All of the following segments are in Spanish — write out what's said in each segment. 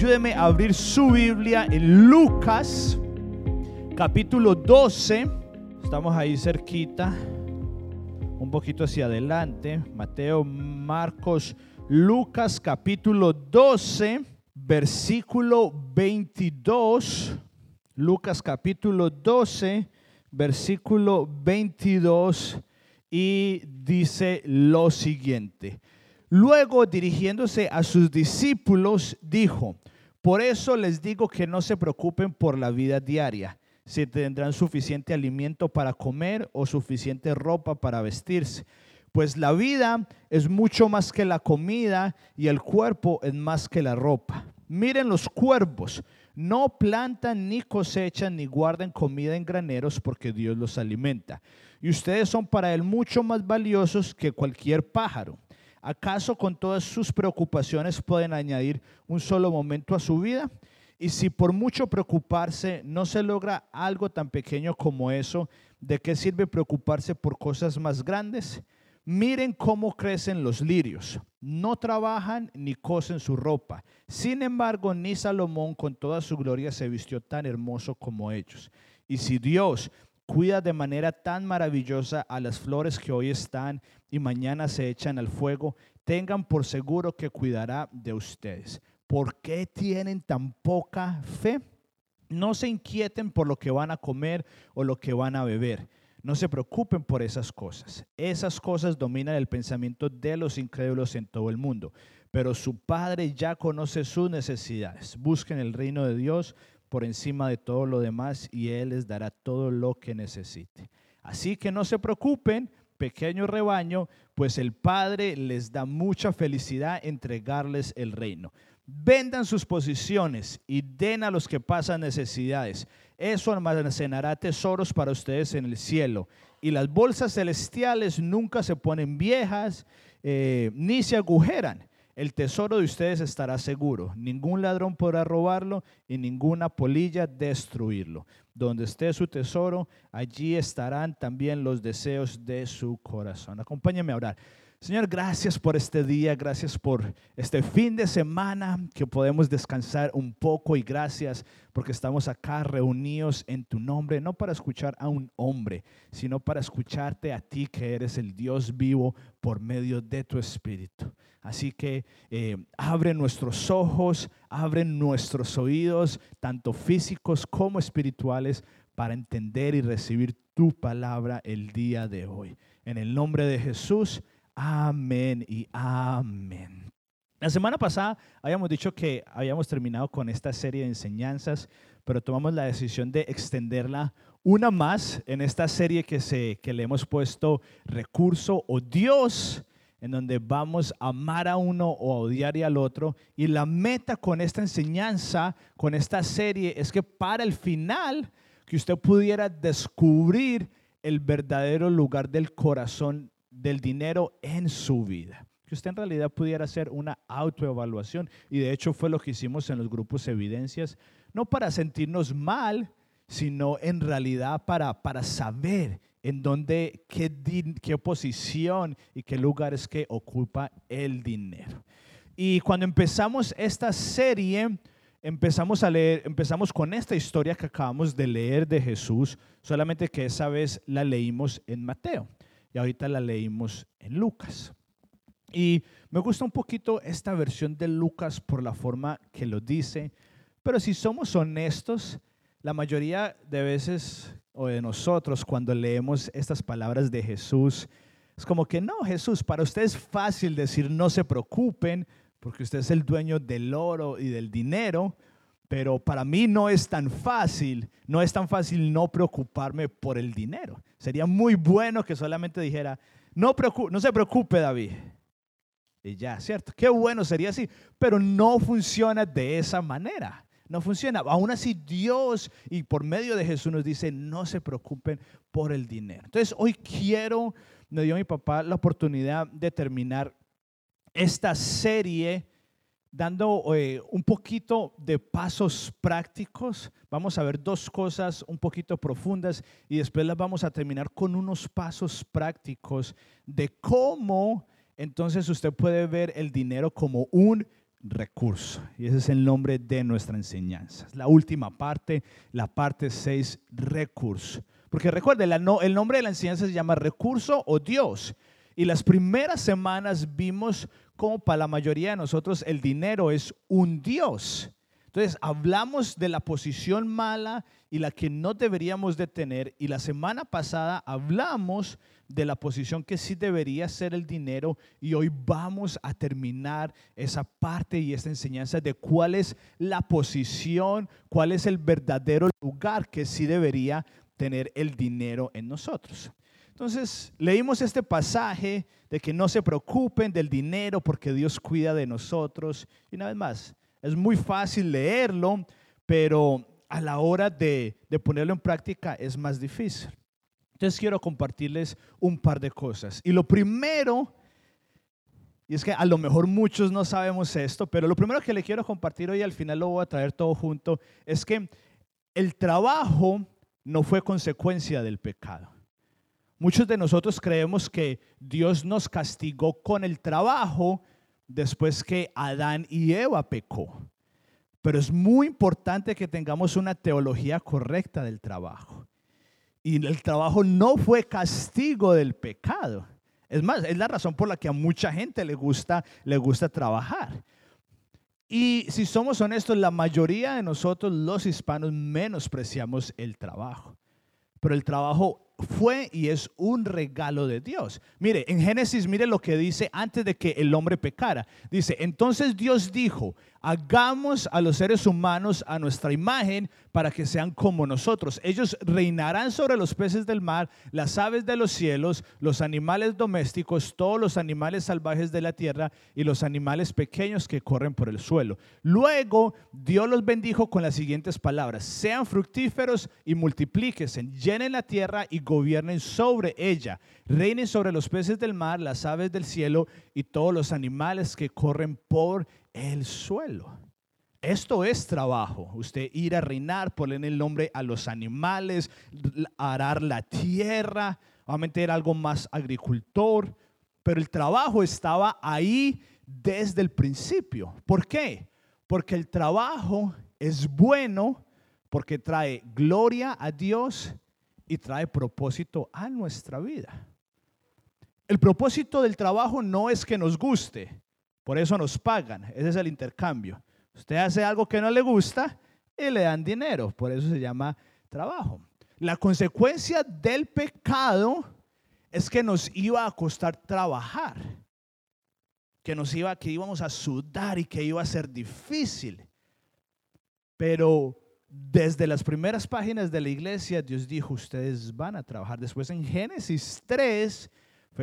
ayúdeme a abrir su Biblia en Lucas, capítulo 12. Estamos ahí cerquita, un poquito hacia adelante. Mateo, Marcos, Lucas, capítulo 12, versículo 22. Lucas, capítulo 12, versículo 22. Y dice lo siguiente. Luego, dirigiéndose a sus discípulos, dijo, por eso les digo que no se preocupen por la vida diaria, si tendrán suficiente alimento para comer o suficiente ropa para vestirse. Pues la vida es mucho más que la comida y el cuerpo es más que la ropa. Miren los cuervos, no plantan ni cosechan ni guardan comida en graneros porque Dios los alimenta. Y ustedes son para Él mucho más valiosos que cualquier pájaro. ¿Acaso con todas sus preocupaciones pueden añadir un solo momento a su vida? Y si por mucho preocuparse no se logra algo tan pequeño como eso, ¿de qué sirve preocuparse por cosas más grandes? Miren cómo crecen los lirios. No trabajan ni cosen su ropa. Sin embargo, ni Salomón con toda su gloria se vistió tan hermoso como ellos. Y si Dios cuida de manera tan maravillosa a las flores que hoy están y mañana se echan al fuego, tengan por seguro que cuidará de ustedes. ¿Por qué tienen tan poca fe? No se inquieten por lo que van a comer o lo que van a beber. No se preocupen por esas cosas. Esas cosas dominan el pensamiento de los incrédulos en todo el mundo. Pero su Padre ya conoce sus necesidades. Busquen el reino de Dios por encima de todo lo demás y Él les dará todo lo que necesite. Así que no se preocupen, pequeño rebaño, pues el Padre les da mucha felicidad entregarles el reino. Vendan sus posiciones y den a los que pasan necesidades. Eso almacenará tesoros para ustedes en el cielo. Y las bolsas celestiales nunca se ponen viejas eh, ni se agujeran el tesoro de ustedes estará seguro. Ningún ladrón podrá robarlo y ninguna polilla destruirlo. Donde esté su tesoro, allí estarán también los deseos de su corazón. Acompáñame a orar. Señor, gracias por este día, gracias por este fin de semana que podemos descansar un poco y gracias porque estamos acá reunidos en tu nombre, no para escuchar a un hombre, sino para escucharte a ti que eres el Dios vivo por medio de tu Espíritu. Así que eh, abre nuestros ojos, abre nuestros oídos, tanto físicos como espirituales, para entender y recibir tu palabra el día de hoy. En el nombre de Jesús. Amén y amén. La semana pasada habíamos dicho que habíamos terminado con esta serie de enseñanzas, pero tomamos la decisión de extenderla una más en esta serie que, se, que le hemos puesto recurso o Dios, en donde vamos a amar a uno o a odiar al otro. Y la meta con esta enseñanza, con esta serie, es que para el final, que usted pudiera descubrir el verdadero lugar del corazón del dinero en su vida. Que usted en realidad pudiera hacer una autoevaluación. Y de hecho fue lo que hicimos en los grupos Evidencias, no para sentirnos mal, sino en realidad para, para saber en dónde, qué, qué posición y qué lugares que ocupa el dinero. Y cuando empezamos esta serie, empezamos a leer, empezamos con esta historia que acabamos de leer de Jesús, solamente que esa vez la leímos en Mateo y ahorita la leímos en Lucas. Y me gusta un poquito esta versión de Lucas por la forma que lo dice, pero si somos honestos, la mayoría de veces o de nosotros cuando leemos estas palabras de Jesús, es como que no, Jesús, para usted es fácil decir no se preocupen porque usted es el dueño del oro y del dinero, pero para mí no es tan fácil, no es tan fácil no preocuparme por el dinero. Sería muy bueno que solamente dijera, no, se preocupe David. Y ya, ¿cierto? Qué bueno sería así, pero no funciona de esa manera. No funciona. Aún así Dios y por medio de Jesús nos dice, no se preocupen por el dinero. Entonces hoy quiero, me dio mi papá la oportunidad de terminar esta serie dando eh, un poquito de pasos prácticos. Vamos a ver dos cosas un poquito profundas y después las vamos a terminar con unos pasos prácticos de cómo entonces usted puede ver el dinero como un recurso. Y ese es el nombre de nuestra enseñanza. La última parte, la parte 6, recurso. Porque recuerde, el nombre de la enseñanza se llama recurso o Dios. Y las primeras semanas vimos cómo para la mayoría de nosotros el dinero es un Dios. Entonces hablamos de la posición mala y la que no deberíamos de tener. Y la semana pasada hablamos de la posición que sí debería ser el dinero. Y hoy vamos a terminar esa parte y esta enseñanza de cuál es la posición, cuál es el verdadero lugar que sí debería tener el dinero en nosotros. Entonces, leímos este pasaje de que no se preocupen del dinero porque Dios cuida de nosotros. Y una vez más, es muy fácil leerlo, pero a la hora de, de ponerlo en práctica es más difícil. Entonces quiero compartirles un par de cosas. Y lo primero, y es que a lo mejor muchos no sabemos esto, pero lo primero que le quiero compartir hoy, al final lo voy a traer todo junto, es que el trabajo no fue consecuencia del pecado. Muchos de nosotros creemos que Dios nos castigó con el trabajo después que Adán y Eva pecó. Pero es muy importante que tengamos una teología correcta del trabajo. Y el trabajo no fue castigo del pecado. Es más, es la razón por la que a mucha gente le gusta, le gusta trabajar. Y si somos honestos, la mayoría de nosotros los hispanos menospreciamos el trabajo. Pero el trabajo fue y es un regalo de Dios. Mire, en Génesis, mire lo que dice antes de que el hombre pecara. Dice, entonces Dios dijo, hagamos a los seres humanos a nuestra imagen para que sean como nosotros. Ellos reinarán sobre los peces del mar, las aves de los cielos, los animales domésticos, todos los animales salvajes de la tierra y los animales pequeños que corren por el suelo. Luego Dios los bendijo con las siguientes palabras, sean fructíferos y multiplíquense, llenen la tierra y gobiernen sobre ella, reinen sobre los peces del mar, las aves del cielo y todos los animales que corren por suelo. Esto es trabajo. Usted ir a reinar, poner el nombre a los animales, arar la tierra, obviamente era algo más agricultor, pero el trabajo estaba ahí desde el principio. ¿Por qué? Porque el trabajo es bueno porque trae gloria a Dios y trae propósito a nuestra vida. El propósito del trabajo no es que nos guste, por eso nos pagan, ese es el intercambio. Usted hace algo que no le gusta y le dan dinero, por eso se llama trabajo. La consecuencia del pecado es que nos iba a costar trabajar, que nos iba, que íbamos a sudar y que iba a ser difícil. Pero desde las primeras páginas de la iglesia, Dios dijo, ustedes van a trabajar. Después en Génesis 3,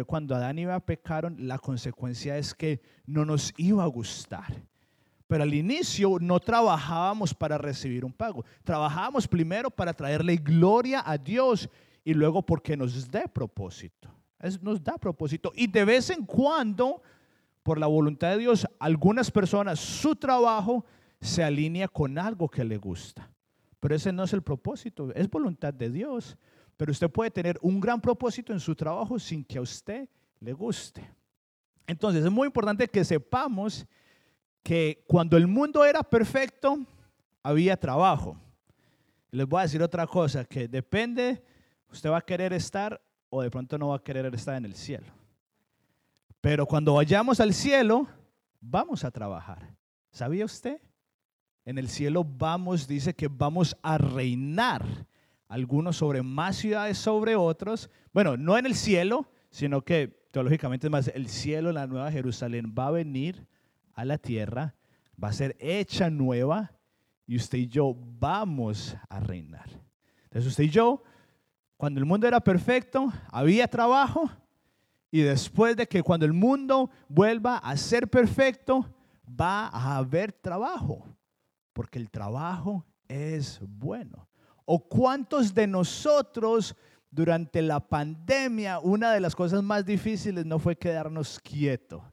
cuando Adán y Eva pecaron, la consecuencia es que no nos iba a gustar. Pero al inicio no trabajábamos para recibir un pago. Trabajábamos primero para traerle gloria a Dios y luego porque nos dé propósito. nos da propósito. Y de vez en cuando, por la voluntad de Dios, algunas personas, su trabajo se alinea con algo que le gusta. Pero ese no es el propósito, es voluntad de Dios. Pero usted puede tener un gran propósito en su trabajo sin que a usted le guste. Entonces es muy importante que sepamos que cuando el mundo era perfecto, había trabajo. Les voy a decir otra cosa, que depende, usted va a querer estar o de pronto no va a querer estar en el cielo. Pero cuando vayamos al cielo, vamos a trabajar. ¿Sabía usted? En el cielo vamos, dice que vamos a reinar algunos sobre más ciudades sobre otros. Bueno, no en el cielo, sino que teológicamente es más, el cielo, la nueva Jerusalén va a venir a la tierra, va a ser hecha nueva y usted y yo vamos a reinar. Entonces usted y yo, cuando el mundo era perfecto, había trabajo y después de que cuando el mundo vuelva a ser perfecto, va a haber trabajo, porque el trabajo es bueno. ¿O cuántos de nosotros durante la pandemia, una de las cosas más difíciles no fue quedarnos quietos?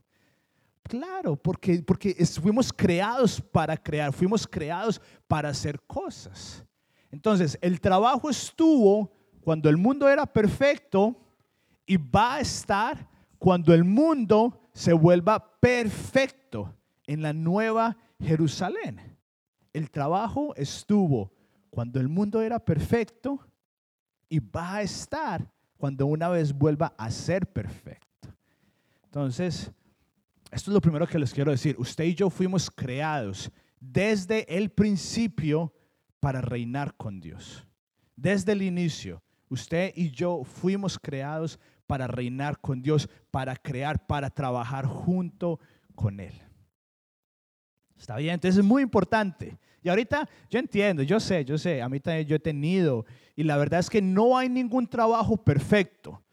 Claro, porque, porque fuimos creados para crear, fuimos creados para hacer cosas. Entonces, el trabajo estuvo cuando el mundo era perfecto y va a estar cuando el mundo se vuelva perfecto. en la nueva Jerusalén. El trabajo estuvo cuando el mundo era perfecto y va a estar cuando una vez vuelva a ser perfecto. Entonces, esto es lo primero que les quiero decir. Usted y yo fuimos creados desde el principio para reinar con Dios. Desde el inicio, usted y yo fuimos creados para reinar con Dios, para crear, para trabajar junto con Él. Está bien, entonces es muy importante. Y ahorita yo entiendo, yo sé, yo sé, a mí también yo he tenido, y la verdad es que no hay ningún trabajo perfecto.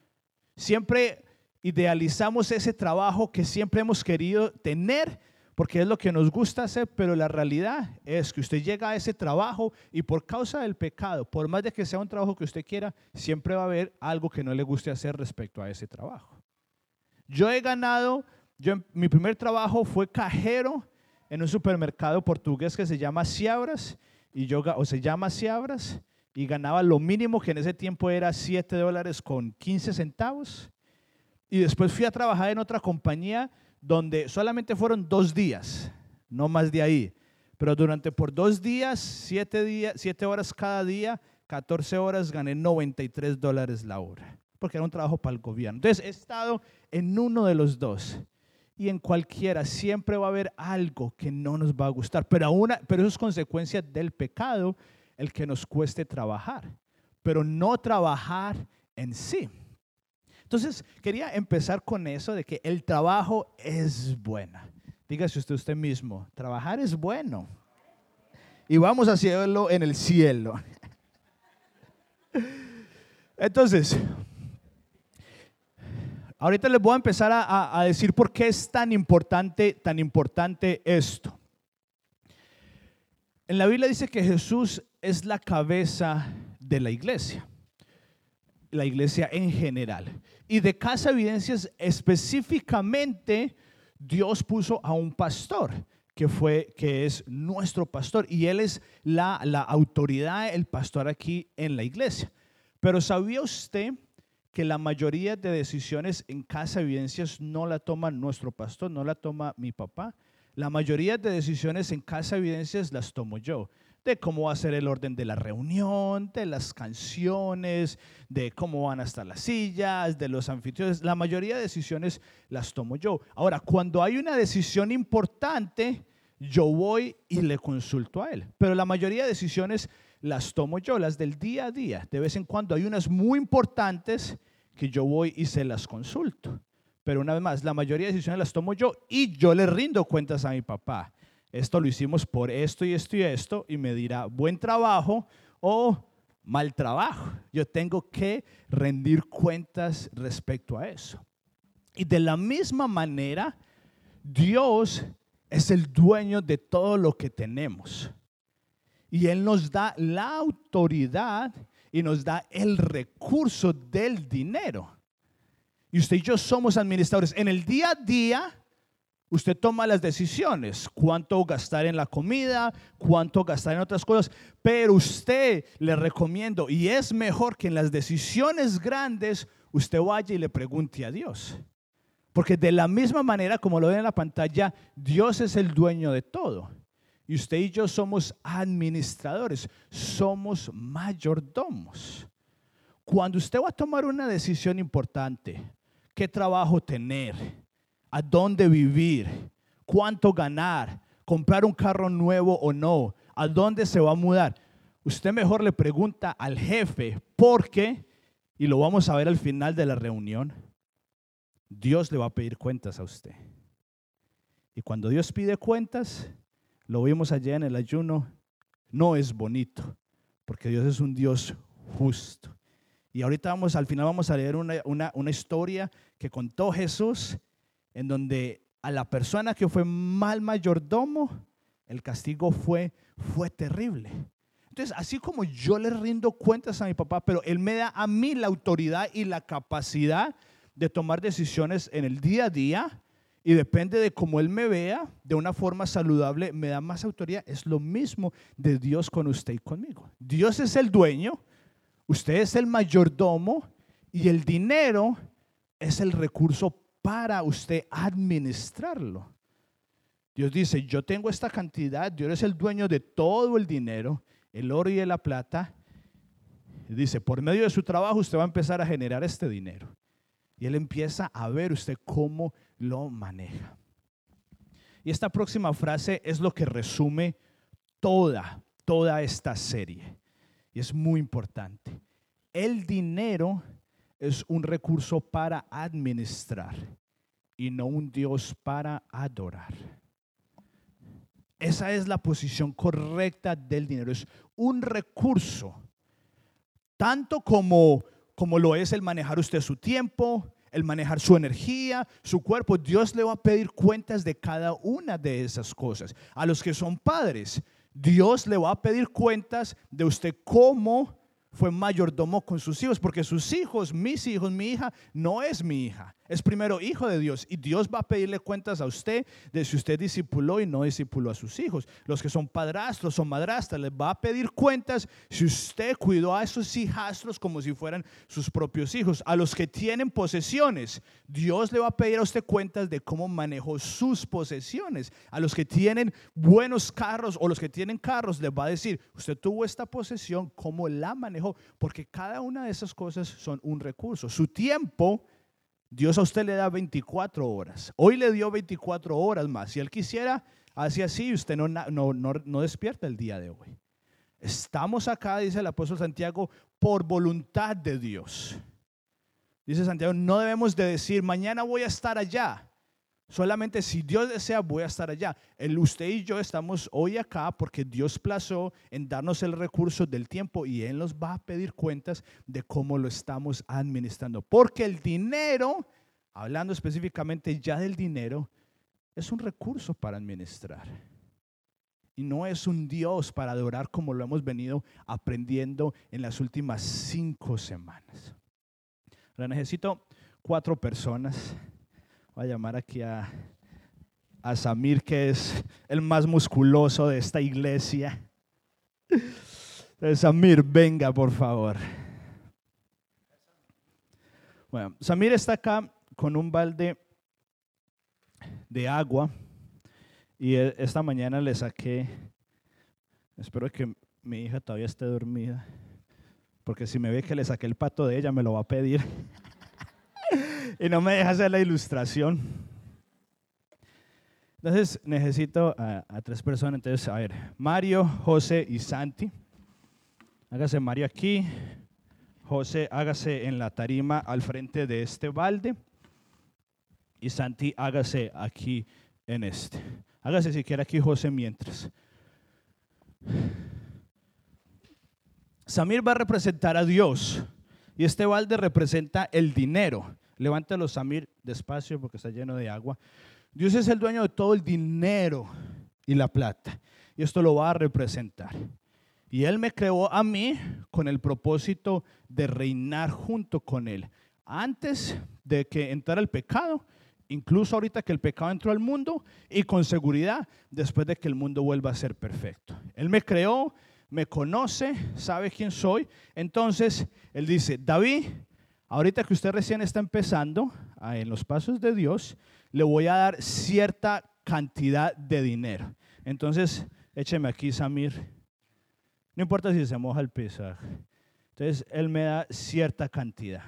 Siempre idealizamos ese trabajo que siempre hemos querido tener porque es lo que nos gusta hacer, pero la realidad es que usted llega a ese trabajo y por causa del pecado, por más de que sea un trabajo que usted quiera, siempre va a haber algo que no le guste hacer respecto a ese trabajo. Yo he ganado, yo, mi primer trabajo fue cajero en un supermercado portugués que se llama Ciabras, y yo, o se llama Ciabras, y ganaba lo mínimo que en ese tiempo era 7 dólares con 15 centavos. Y después fui a trabajar en otra compañía donde solamente fueron dos días, no más de ahí. Pero durante por dos días, siete, días, siete horas cada día, 14 horas, gané 93 dólares la hora, porque era un trabajo para el gobierno. Entonces he estado en uno de los dos y en cualquiera siempre va a haber algo que no nos va a gustar, pero, una, pero eso es consecuencia del pecado, el que nos cueste trabajar, pero no trabajar en sí. Entonces, quería empezar con eso de que el trabajo es bueno. Dígase usted usted mismo, trabajar es bueno. Y vamos a hacerlo en el cielo. Entonces, Ahorita les voy a empezar a, decir por qué es tan importante, tan importante esto. En la Biblia dice que Jesús es la cabeza de la iglesia, la iglesia en general. Y de Casa Evidencias específicamente, Dios puso a un pastor que fue que es nuestro pastor y él es la, la autoridad, el pastor aquí en la iglesia. Pero ¿sabía usted que la mayoría de decisiones en casa de evidencias no la toma nuestro pastor, no la toma mi papá. La mayoría de decisiones en casa de evidencias las tomo yo. De cómo va a ser el orden de la reunión, de las canciones, de cómo van a estar las sillas, de los anfitriones. La mayoría de decisiones las tomo yo. Ahora, cuando hay una decisión importante, yo voy y le consulto a él. Pero la mayoría de decisiones las tomo yo, las del día a día. De vez en cuando hay unas muy importantes que yo voy y se las consulto. Pero una vez más, la mayoría de decisiones las tomo yo y yo le rindo cuentas a mi papá. Esto lo hicimos por esto y esto y esto y me dirá buen trabajo o mal trabajo. Yo tengo que rendir cuentas respecto a eso. Y de la misma manera, Dios es el dueño de todo lo que tenemos. Y Él nos da la autoridad y nos da el recurso del dinero. Y usted y yo somos administradores. En el día a día, usted toma las decisiones, cuánto gastar en la comida, cuánto gastar en otras cosas, pero usted le recomiendo, y es mejor que en las decisiones grandes, usted vaya y le pregunte a Dios. Porque de la misma manera, como lo ven en la pantalla, Dios es el dueño de todo. Y usted y yo somos administradores, somos mayordomos. Cuando usted va a tomar una decisión importante, qué trabajo tener, a dónde vivir, cuánto ganar, comprar un carro nuevo o no, a dónde se va a mudar, usted mejor le pregunta al jefe, porque, y lo vamos a ver al final de la reunión, Dios le va a pedir cuentas a usted. Y cuando Dios pide cuentas, lo vimos allá en el ayuno, no es bonito, porque Dios es un Dios justo. Y ahorita vamos, al final vamos a leer una, historia que contó Jesús, en donde a la persona que fue mal mayordomo, el castigo fue, fue terrible. Entonces, así como yo le rindo cuentas a mi papá, pero él me da a mí la autoridad y la capacidad de tomar decisiones en el día a día, y depende de cómo Él me vea, de una forma saludable, me da más autoridad. Es lo mismo de Dios con usted y conmigo. Dios es el dueño, usted es el mayordomo y el dinero es el recurso para usted administrarlo. Dios dice, yo tengo esta cantidad, Dios es el dueño de todo el dinero, el oro y la plata. dice, por medio de su trabajo usted va a empezar a generar este dinero. Y él empieza a ver usted cómo lo maneja. Y esta próxima frase es lo que resume toda, toda esta serie. Y es muy importante. El dinero es un recurso para administrar y no un Dios para adorar. Esa es la posición correcta del dinero. Es un recurso, tanto como, como lo es el manejar usted su tiempo, el manejar su energía, su cuerpo. Dios le va a pedir cuentas de cada una de esas cosas. A los que son padres, Dios le va a pedir cuentas de usted cómo fue mayordomo con sus hijos, porque sus hijos, mis hijos, mi hija, no es mi hija, es primero hijo de Dios. Y Dios va a pedirle cuentas a usted de si usted discipuló y no discipuló a sus hijos. Los que son padrastros o madrastras, les va a pedir cuentas si usted cuidó a esos hijastros como si fueran sus propios hijos. A los que tienen posesiones, Dios le va a pedir a usted cuentas de cómo manejó sus posesiones. A los que tienen buenos carros o los que tienen carros, les va a decir, usted tuvo esta posesión, cómo la manejó, porque cada una de esas cosas son un recurso. Su tiempo Dios a usted le da 24 horas. Hoy le dio 24 horas más. Si Él quisiera, hace así, usted no, no, no, despierta el día de hoy. Estamos acá, dice el apóstol Santiago, por voluntad de Dios. Dice Santiago, no debemos de decir, mañana voy a estar allá. Solamente si Dios desea, voy a estar allá. El, usted y yo estamos hoy acá porque Dios plazó en darnos el recurso del tiempo y Él nos va a pedir cuentas de cómo lo estamos administrando. Porque el dinero, hablando específicamente ya del dinero, es un recurso para administrar. Y no es un Dios para adorar como lo hemos venido aprendiendo en las últimas cinco semanas. Ahora necesito cuatro personas Voy a llamar aquí a, a Samir, que es el más musculoso de esta iglesia. Samir, venga, por favor. Bueno, Samir está acá con un balde de agua y e, esta mañana le saqué, espero que mi hija todavía esté dormida, porque si me ve que le saqué el pato de ella me lo va a pedir. Y no me deja hacer la ilustración. Entonces necesito a, tres personas. Entonces, a ver, Mario, José y Santi. Hágase Mario aquí. José, hágase en la tarima al frente de este balde. Y Santi, hágase aquí en este. Hágase si quiere aquí José mientras. Samir va a representar a Dios. Y este balde representa el dinero. Levántalo, Samir, despacio porque está lleno de agua. Dios es el dueño de todo el dinero y la plata. Y esto lo va a representar. Y Él me creó a mí con el propósito de reinar junto con Él. Antes de que entrara el pecado, incluso ahorita que el pecado entró al mundo y con seguridad después de que el mundo vuelva a ser perfecto. Él me creó, me conoce, sabe quién soy. Entonces, Él dice, David, Ahorita que usted recién está empezando ah, en los pasos de Dios, le voy a dar cierta cantidad de dinero. Entonces, écheme aquí, Samir. No importa si se moja el pesaje. Entonces, él me da cierta cantidad.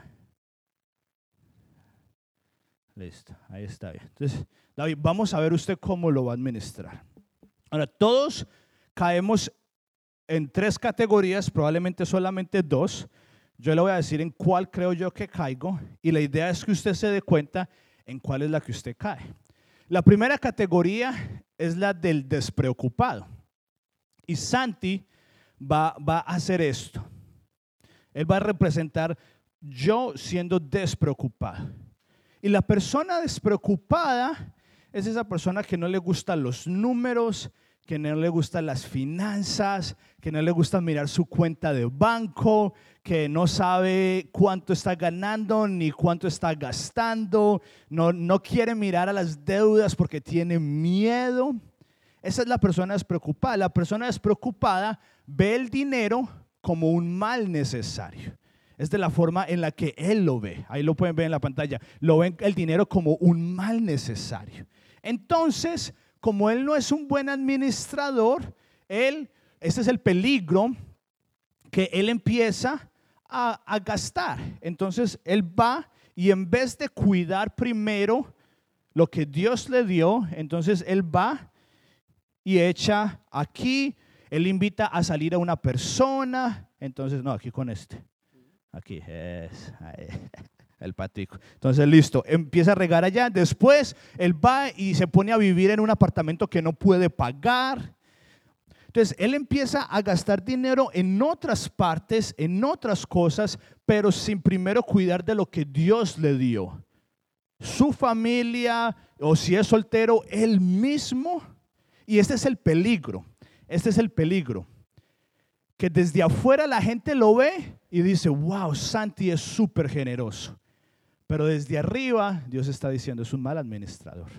Listo, ahí está bien. Entonces, David, vamos a ver usted cómo lo va a administrar. Ahora, todos caemos en tres categorías, probablemente solamente dos. Yo le voy a decir en cuál creo yo que caigo y la idea es que usted se dé cuenta en cuál es la que usted cae. La primera categoría es la del despreocupado. Y Santi va, va a hacer esto. Él va a representar yo siendo despreocupado. Y la persona despreocupada es esa persona que no le gustan los números, que no le gustan las finanzas, que no le gusta mirar su cuenta de banco, que no sabe cuánto está ganando ni cuánto está gastando, no, no quiere mirar a las deudas porque tiene miedo. Esa es la persona despreocupada. La persona despreocupada ve el dinero como un mal necesario. Es de la forma en la que él lo ve. Ahí lo pueden ver en la pantalla. Lo ven el dinero como un mal necesario. Entonces, como él no es un buen administrador, él, este es el peligro, que él empieza a, a gastar. Entonces él va y en vez de cuidar primero lo que Dios le dio, entonces él va y echa aquí, él invita a salir a una persona, entonces no, aquí con este, aquí es, el patico. Entonces listo, empieza a regar allá, después él va y se pone a vivir en un apartamento que no puede pagar. Entonces, él empieza a gastar dinero en otras partes, en otras cosas, pero sin primero cuidar de lo que Dios le dio. Su familia, o si es soltero, él mismo. Y este es el peligro, este es el peligro. Que desde afuera la gente lo ve y dice, wow, Santi es súper generoso. Pero desde arriba Dios está diciendo, es un mal administrador.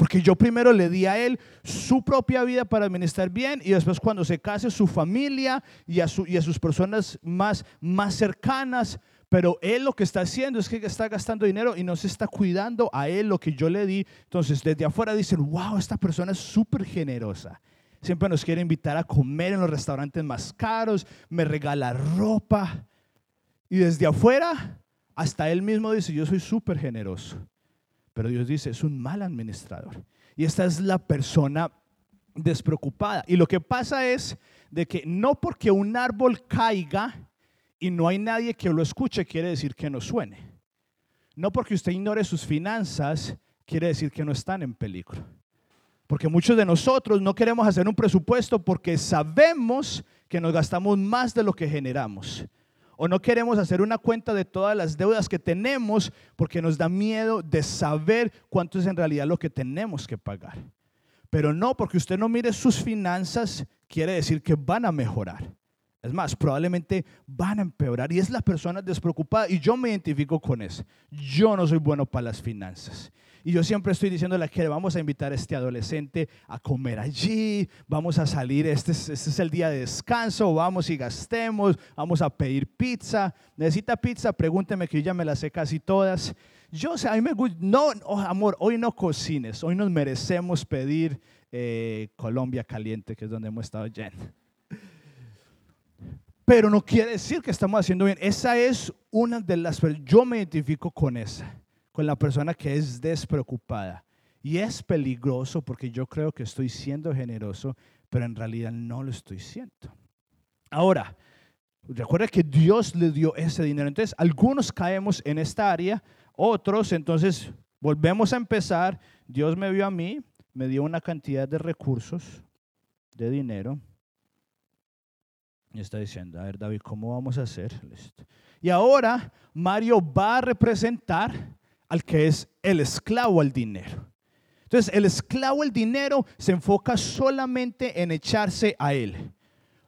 Porque yo primero le di a él su propia vida para administrar bien y después cuando se case su familia y a, y a sus personas más, más cercanas. Pero él lo que está haciendo es que está gastando dinero y no se está cuidando a él lo que yo le di. Entonces desde afuera dicen, wow, esta persona es súper generosa. Siempre nos quiere invitar a comer en los restaurantes más caros, me regala ropa. Y desde afuera hasta él mismo dice, yo soy súper generoso. Pero Dios dice, es un mal administrador. Y esta es la persona despreocupada. Y lo que pasa es de que no porque un árbol caiga y no hay nadie que lo escuche, quiere decir que no suene. No porque usted ignore sus finanzas, quiere decir que no están en peligro. Porque muchos de nosotros no queremos hacer un presupuesto porque sabemos que nos gastamos más de lo que generamos o no queremos hacer una cuenta de todas las deudas que tenemos porque nos da miedo de saber cuánto es en realidad lo que tenemos que pagar. Pero no, porque usted no mire sus finanzas, quiere decir que van a mejorar. Es más, probablemente van a empeorar y es la persona despreocupada y yo me identifico con eso. Yo no soy bueno para las finanzas. Y yo siempre estoy diciéndole que vamos a invitar a este adolescente a comer allí, vamos a salir, este es, este es el día de descanso, vamos y gastemos, vamos a pedir pizza. ¿Necesita pizza? Pregúnteme que yo ya me la sé casi todas. Yo sé, a mí me gusta, no, oh, amor, hoy no cocines, hoy nos merecemos pedir eh, Colombia caliente, que es donde hemos estado yendo. Pero no quiere decir que estamos haciendo bien. Esa es una de las, yo me identifico con esa con la persona que es despreocupada. Y es peligroso porque yo creo que estoy siendo generoso, pero en realidad no lo estoy siendo. Ahora, recuerda que Dios le dio ese dinero. Entonces, algunos caemos en esta área, otros, entonces, volvemos a empezar. Dios me vio a mí, me dio una cantidad de recursos, de dinero. Y está diciendo, a ver, David, ¿cómo vamos a hacer? Y ahora Mario va a representar al que es el esclavo al dinero. Entonces, el esclavo al dinero se enfoca solamente en echarse a él.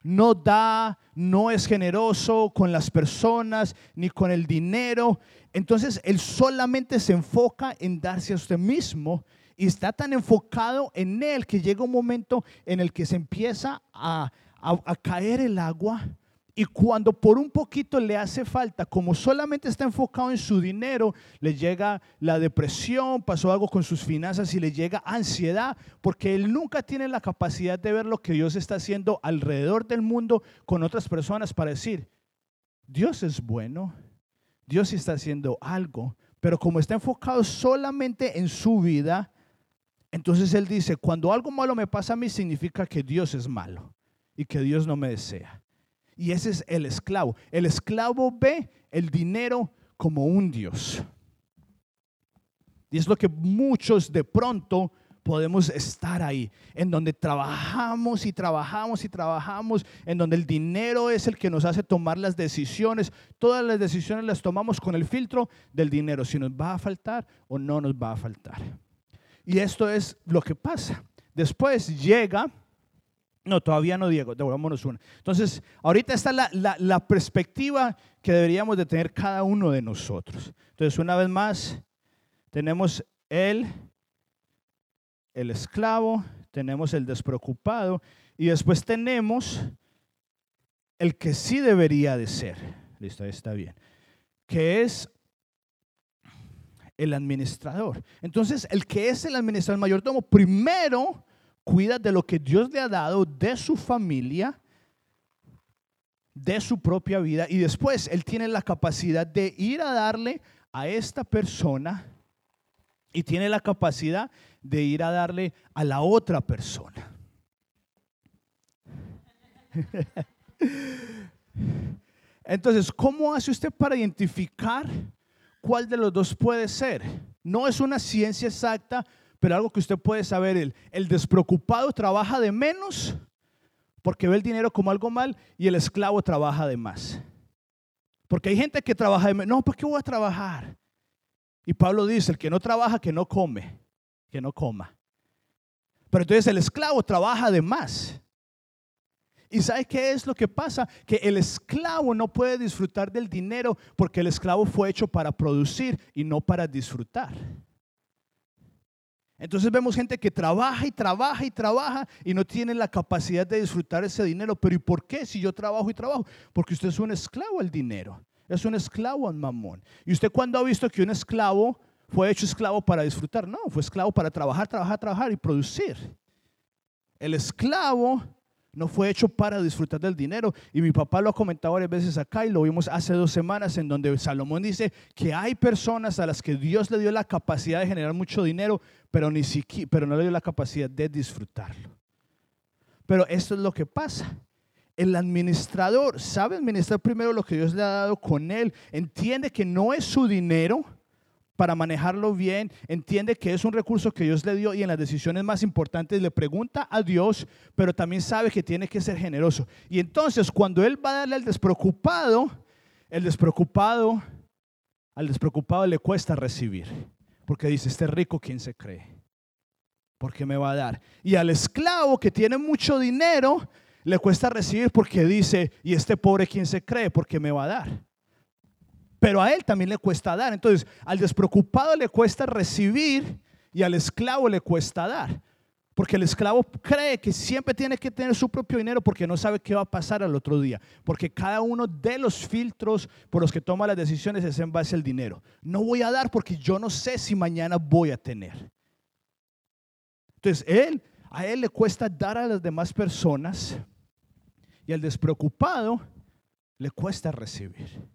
No da, no es generoso con las personas ni con el dinero. Entonces, él solamente se enfoca en darse a usted mismo y está tan enfocado en él que llega un momento en el que se empieza a, a caer el agua y cuando por un poquito le hace falta, como solamente está enfocado en su dinero, le llega la depresión, pasó algo con sus finanzas y le llega ansiedad, porque él nunca tiene la capacidad de ver lo que Dios está haciendo alrededor del mundo con otras personas para decir, Dios es bueno, Dios está haciendo algo, pero como está enfocado solamente en su vida, entonces él dice, cuando algo malo me pasa a mí significa que Dios es malo y que Dios no me desea. Y ese es el esclavo. El esclavo ve el dinero como un Dios. Y es lo que muchos de pronto podemos estar ahí, en donde trabajamos y trabajamos y trabajamos, en donde el dinero es el que nos hace tomar las decisiones. Todas las decisiones las tomamos con el filtro del dinero, si nos va a faltar o no nos va a faltar. Y esto es lo que pasa. Después llega no, todavía no, Diego, devolvámonos una. Entonces, ahorita está la, la, perspectiva que deberíamos de tener cada uno de nosotros. Entonces, una vez más, tenemos el, el esclavo, tenemos el despreocupado y después tenemos el que sí debería de ser. Listo, ahí está bien. Que es el administrador. Entonces, el que es el administrador, el mayordomo, primero cuida de lo que Dios le ha dado, de su familia, de su propia vida, y después él tiene la capacidad de ir a darle a esta persona y tiene la capacidad de ir a darle a la otra persona. Entonces, ¿cómo hace usted para identificar cuál de los dos puede ser? No es una ciencia exacta, pero algo que usted puede saber. El, el despreocupado trabaja de menos porque ve el dinero como algo mal y el esclavo trabaja de más. Porque hay gente que trabaja de menos. No, ¿por qué voy a trabajar? Y Pablo dice, el que no trabaja, que no come, que no coma. Pero entonces el esclavo trabaja de más. ¿Y sabe qué es lo que pasa? Que el esclavo no puede disfrutar del dinero porque el esclavo fue hecho para producir y no para disfrutar. Entonces vemos gente que trabaja y trabaja y trabaja y no tiene la capacidad de disfrutar ese dinero. Pero ¿y por qué si yo trabajo y trabajo? Porque usted es un esclavo al dinero. Es un esclavo al mamón. ¿Y usted cuándo ha visto que un esclavo fue hecho esclavo para disfrutar? No, fue esclavo para trabajar, trabajar, trabajar y producir. El esclavo no fue hecho para disfrutar del dinero. Y mi papá lo ha comentado varias veces acá y lo vimos hace dos semanas en donde Salomón dice que hay personas a las que Dios le dio la capacidad de generar mucho dinero, pero, ni siquiera, pero no le dio la capacidad de disfrutarlo. Pero esto es lo que pasa. El administrador sabe administrar primero lo que Dios le ha dado con él. Entiende que no es su dinero, para manejarlo bien, entiende que es un recurso que Dios le dio y en las decisiones más importantes le pregunta a Dios, pero también sabe que tiene que ser generoso. Y entonces cuando Él va a darle al despreocupado, el despreocupado, al despreocupado le cuesta recibir, porque dice, este rico, ¿quién se cree? ¿Por qué me va a dar? Y al esclavo que tiene mucho dinero, le cuesta recibir porque dice, y este pobre, ¿quién se cree? ¿Por qué me va a dar? Pero a él también le cuesta dar. Entonces, al despreocupado le cuesta recibir y al esclavo le cuesta dar. Porque el esclavo cree que siempre tiene que tener su propio dinero porque no sabe qué va a pasar al otro día. Porque cada uno de los filtros por los que toma las decisiones es en base al dinero. No voy a dar porque yo no sé si mañana voy a tener. Entonces, él, a él le cuesta dar a las demás personas y al despreocupado le cuesta recibir.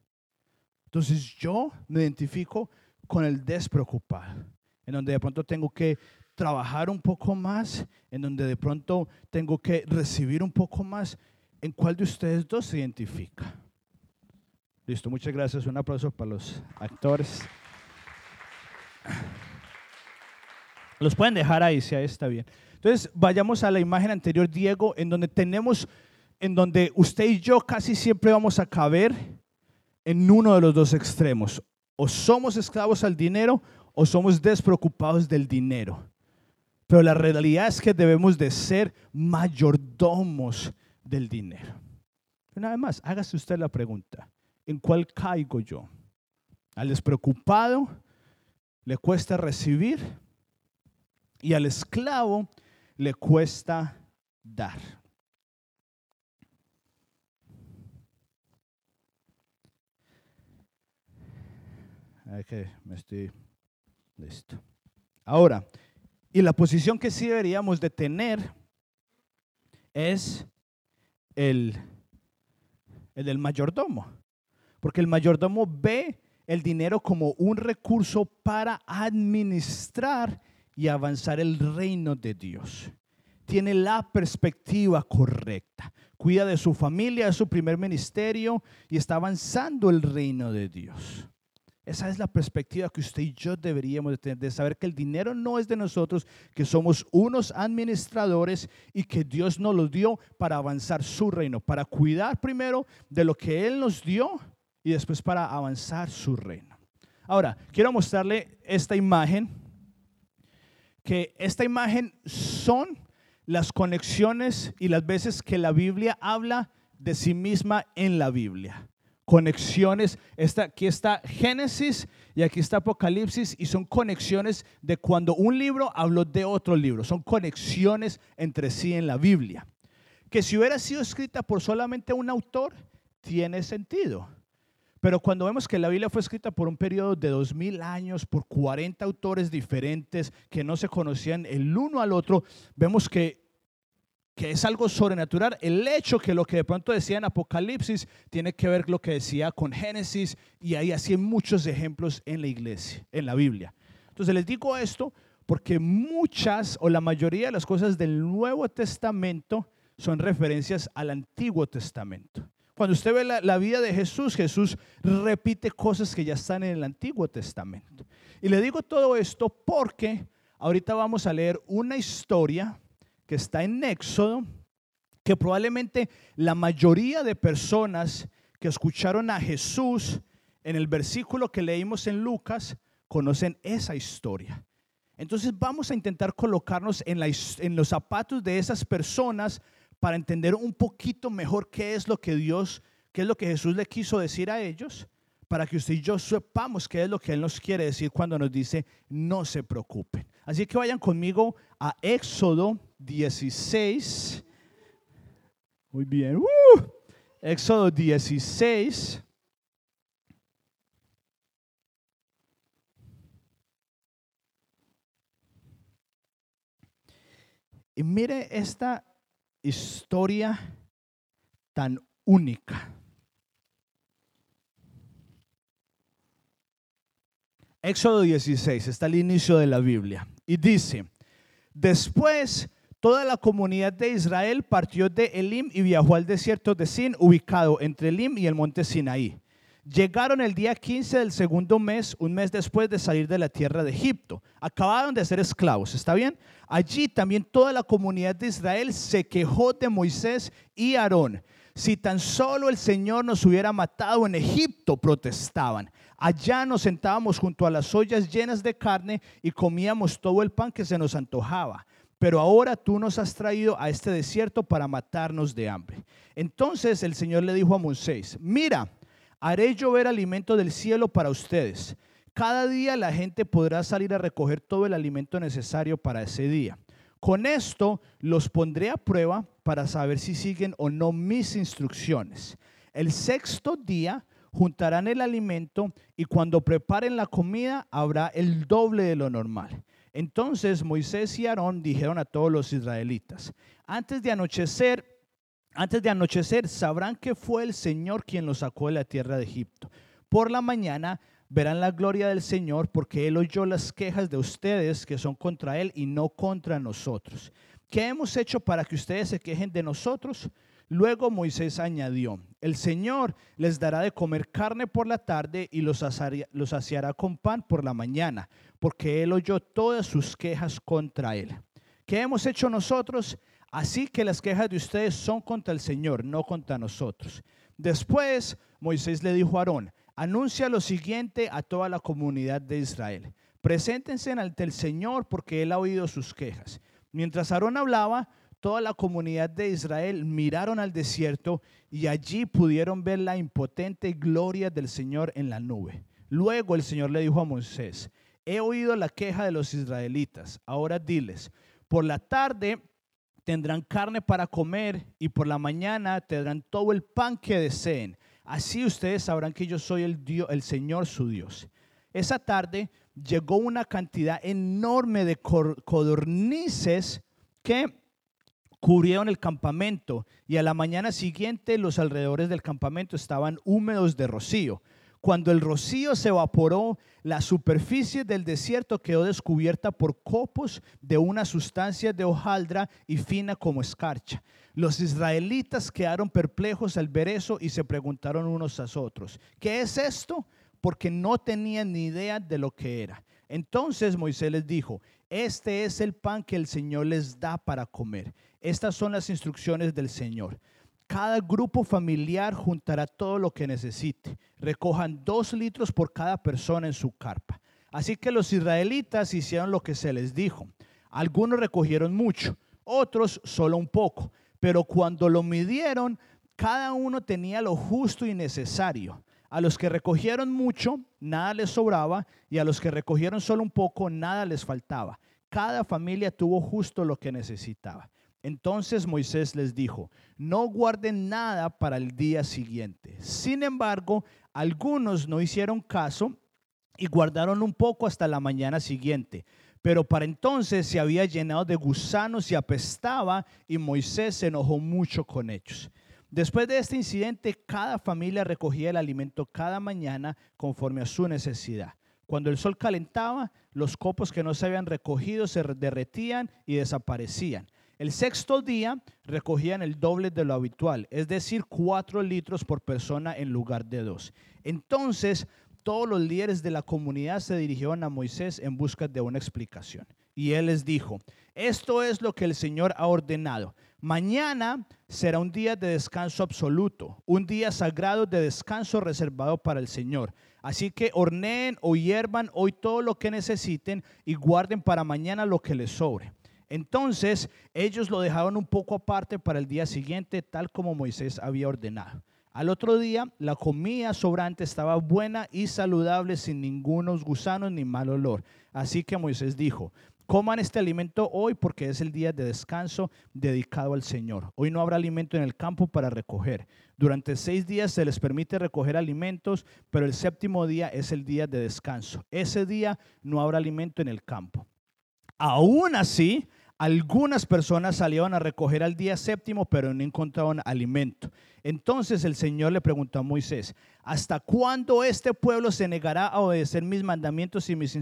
Entonces yo me identifico con el despreocupado, en donde de pronto tengo que trabajar un poco más, en donde de pronto tengo que recibir un poco más. ¿En cuál de ustedes dos se identifica? Listo, muchas gracias. Un aplauso para los actores. Los pueden dejar ahí, si ahí está bien. Entonces, vayamos a la imagen anterior, Diego, en donde tenemos, en donde usted y yo casi siempre vamos a caber en uno de los dos extremos. O somos esclavos al dinero o somos despreocupados del dinero. Pero la realidad es que debemos de ser mayordomos del dinero. Una vez más, hágase usted la pregunta. ¿En cuál caigo yo? Al despreocupado le cuesta recibir y al esclavo le cuesta dar. Que me estoy listo. Ahora, y la posición que sí deberíamos de tener es el, el del mayordomo. Porque el mayordomo ve el dinero como un recurso para administrar y avanzar el reino de Dios. Tiene la perspectiva correcta. Cuida de su familia, de su primer ministerio y está avanzando el reino de Dios. Esa es la perspectiva que usted y yo deberíamos de tener, de saber que el dinero no es de nosotros, que somos unos administradores y que Dios nos lo dio para avanzar su reino, para cuidar primero de lo que Él nos dio y después para avanzar su reino. Ahora, quiero mostrarle esta imagen, que esta imagen son las conexiones y las veces que la Biblia habla de sí misma en la Biblia conexiones. aquí está Génesis y aquí está Apocalipsis y son conexiones de cuando un libro habló de otro libro. Son conexiones entre sí en la Biblia. Que si hubiera sido escrita por solamente un autor, tiene sentido. Pero cuando vemos que la Biblia fue escrita por un periodo de dos mil años, por 40 autores diferentes que no se conocían el uno al otro, vemos que, que es algo sobrenatural. El hecho que lo que de pronto decía en Apocalipsis tiene que ver lo que decía con Génesis y hay así muchos ejemplos en la iglesia, en la Biblia. Entonces les digo esto porque muchas o la mayoría de las cosas del Nuevo Testamento son referencias al Antiguo Testamento. Cuando usted ve la, vida de Jesús, Jesús repite cosas que ya están en el Antiguo Testamento. Y le digo todo esto porque ahorita vamos a leer una historia que está en Éxodo, que probablemente la mayoría de personas que escucharon a Jesús en el versículo que leímos en Lucas conocen esa historia. Entonces vamos a intentar colocarnos en, en los zapatos de esas personas para entender un poquito mejor qué es lo que Dios, qué es lo que Jesús le quiso decir a ellos, para que usted y yo sepamos qué es lo que Él nos quiere decir cuando nos dice no se preocupen. Así que vayan conmigo a Éxodo 16. Muy bien. Uh, Éxodo 16. Y mire esta historia tan única. Éxodo 16 está al inicio de la Biblia y dice, después toda la comunidad de Israel partió de Elim y viajó al desierto de Sin, ubicado entre Elim y el monte Sinaí. Llegaron el día 15 del segundo mes, un mes después de salir de la tierra de Egipto. Acabaron de ser esclavos, ¿está bien? Allí también toda la comunidad de Israel se quejó de Moisés y Aarón. Si tan solo el Señor nos hubiera matado en Egipto, protestaban. Allá nos sentábamos junto a las ollas llenas de carne y comíamos todo el pan que se nos antojaba. Pero ahora tú nos has traído a este desierto para matarnos de hambre. Entonces el Señor le dijo a Moisés, mira, haré llover alimento del cielo para ustedes. Cada día la gente podrá salir a recoger todo el alimento necesario para ese día. Con esto los pondré a prueba para saber si siguen o no mis instrucciones. El sexto día juntarán el alimento y cuando preparen la comida habrá el doble de lo normal. Entonces Moisés y Aarón dijeron a todos los israelitas, antes de anochecer antes de anochecer sabrán que fue el Señor quien los sacó de la tierra de Egipto. Por la mañana verán la gloria del Señor porque Él oyó las quejas de ustedes que son contra Él y no contra nosotros. ¿Qué hemos hecho para que ustedes se quejen de nosotros? Luego Moisés añadió, el Señor les dará de comer carne por la tarde y los, saciará con pan por la mañana, porque Él oyó todas sus quejas contra Él. ¿Qué hemos hecho nosotros? Así que las quejas de ustedes son contra el Señor, no contra nosotros. Después Moisés le dijo a Aarón, anuncia lo siguiente a toda la comunidad de Israel. Preséntense ante el Señor porque Él ha oído sus quejas. Mientras Aarón hablaba, toda la comunidad de Israel miraron al desierto y allí pudieron ver la impotente gloria del Señor en la nube. Luego el Señor le dijo a Moisés, he oído la queja de los israelitas, ahora diles, por la tarde tendrán carne para comer y por la mañana tendrán todo el pan que deseen. Así ustedes sabrán que yo soy el, Dios, el Señor su Dios. Esa tarde llegó una cantidad enorme de codornices que cubrieron el campamento y a la mañana siguiente los alrededores del campamento estaban húmedos de rocío. Cuando el rocío se evaporó, la superficie del desierto quedó descubierta por copos de una sustancia de hojaldra y fina como escarcha. Los israelitas quedaron perplejos al ver eso y se preguntaron unos a otros, ¿qué es esto? Porque no tenían ni idea de lo que era. Entonces Moisés les dijo, este es el pan que el Señor les da para comer. Estas son las instrucciones del Señor. Cada grupo familiar juntará todo lo que necesite. Recojan dos litros por cada persona en su carpa. Así que los israelitas hicieron lo que se les dijo. Algunos recogieron mucho, otros solo un poco. Pero cuando lo midieron, cada uno tenía lo justo y necesario. A los que recogieron mucho, nada les sobraba, y a los que recogieron solo un poco, nada les faltaba. Cada familia tuvo justo lo que necesitaba. Entonces Moisés les dijo, no guarden nada para el día siguiente. Sin embargo, Algunos no hicieron caso y guardaron un poco hasta la mañana siguiente. Pero para entonces se había llenado de gusanos y apestaba y Moisés se enojó mucho con ellos. Después de este incidente, cada familia recogía el alimento cada mañana conforme a su necesidad. Cuando el sol calentaba, los copos que no se habían recogido se derretían y desaparecían. El sexto día recogían el doble de lo habitual, es decir, cuatro litros por persona en lugar de dos. Entonces todos los líderes de la comunidad se dirigieron a Moisés en busca de una explicación. Y él les dijo, esto es lo que el Señor ha ordenado. Mañana será un día de descanso absoluto, un día sagrado de descanso reservado para el Señor. Así que horneen o hiervan hoy todo lo que necesiten y guarden para mañana lo que les sobre. Entonces ellos lo dejaron un poco aparte para el día siguiente, tal como Moisés había ordenado. Al otro día, la comida sobrante estaba buena y saludable, sin ningunos gusanos ni mal olor. Así que Moisés dijo, coman este alimento hoy porque es el día de descanso dedicado al Señor. Hoy no habrá alimento en el campo para recoger. Durante seis días se les permite recoger alimentos, pero el séptimo día es el día de descanso. Ese día no habrá alimento en el campo. Aún así, algunas personas salieron a recoger al día séptimo, pero no encontraron alimento. Entonces el Señor le preguntó a Moisés, ¿hasta cuándo este pueblo se negará a obedecer mis mandamientos y mis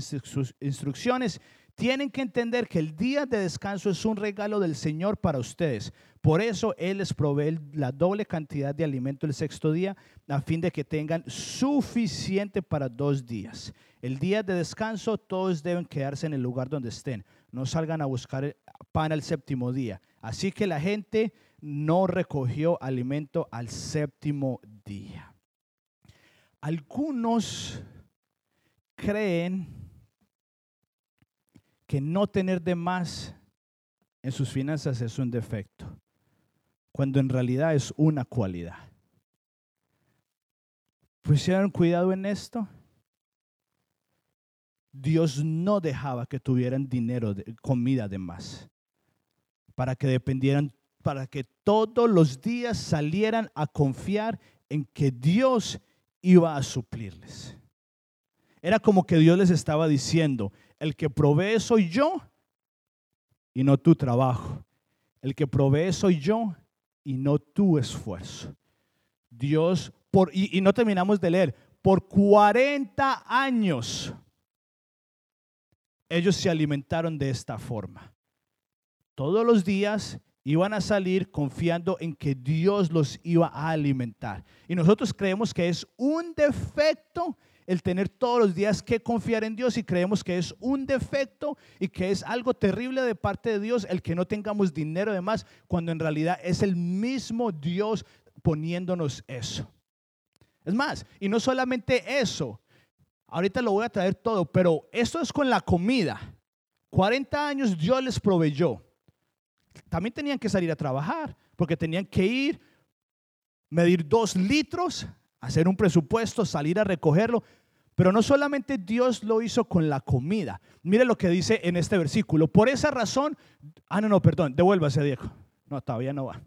instrucciones? Tienen que entender que el día de descanso es un regalo del Señor para ustedes. Por eso Él les provee la doble cantidad de alimento el sexto día, a fin de que tengan suficiente para dos días. El día de descanso todos deben quedarse en el lugar donde estén no salgan a buscar pan al séptimo día. Así que la gente no recogió alimento al séptimo día. Algunos creen que no tener de más en sus finanzas es un defecto, cuando en realidad es una cualidad. ¿Pusieron cuidado en esto? Dios no dejaba que tuvieran dinero, comida de más, para que dependieran, para que todos los días salieran a confiar en que Dios iba a suplirles. Era como que Dios les estaba diciendo, el que provee soy yo y no tu trabajo. El que provee soy yo y no tu esfuerzo. Dios, por, y, y no terminamos de leer, por 40 años ellos se alimentaron de esta forma. Todos los días iban a salir confiando en que Dios los iba a alimentar. Y nosotros creemos que es un defecto el tener todos los días que confiar en Dios y creemos que es un defecto y que es algo terrible de parte de Dios el que no tengamos dinero de más, cuando en realidad es el mismo Dios poniéndonos eso. Es más, y no solamente eso, Ahorita lo voy a traer todo, pero esto es con la comida. 40 años Dios les proveyó. También tenían que salir a trabajar, porque tenían que ir, medir dos litros, hacer un presupuesto, salir a recogerlo. Pero no solamente Dios lo hizo con la comida. Mire lo que dice en este versículo. Por esa razón, ah, no, no, perdón, devuélvase, Diego. No, todavía no va.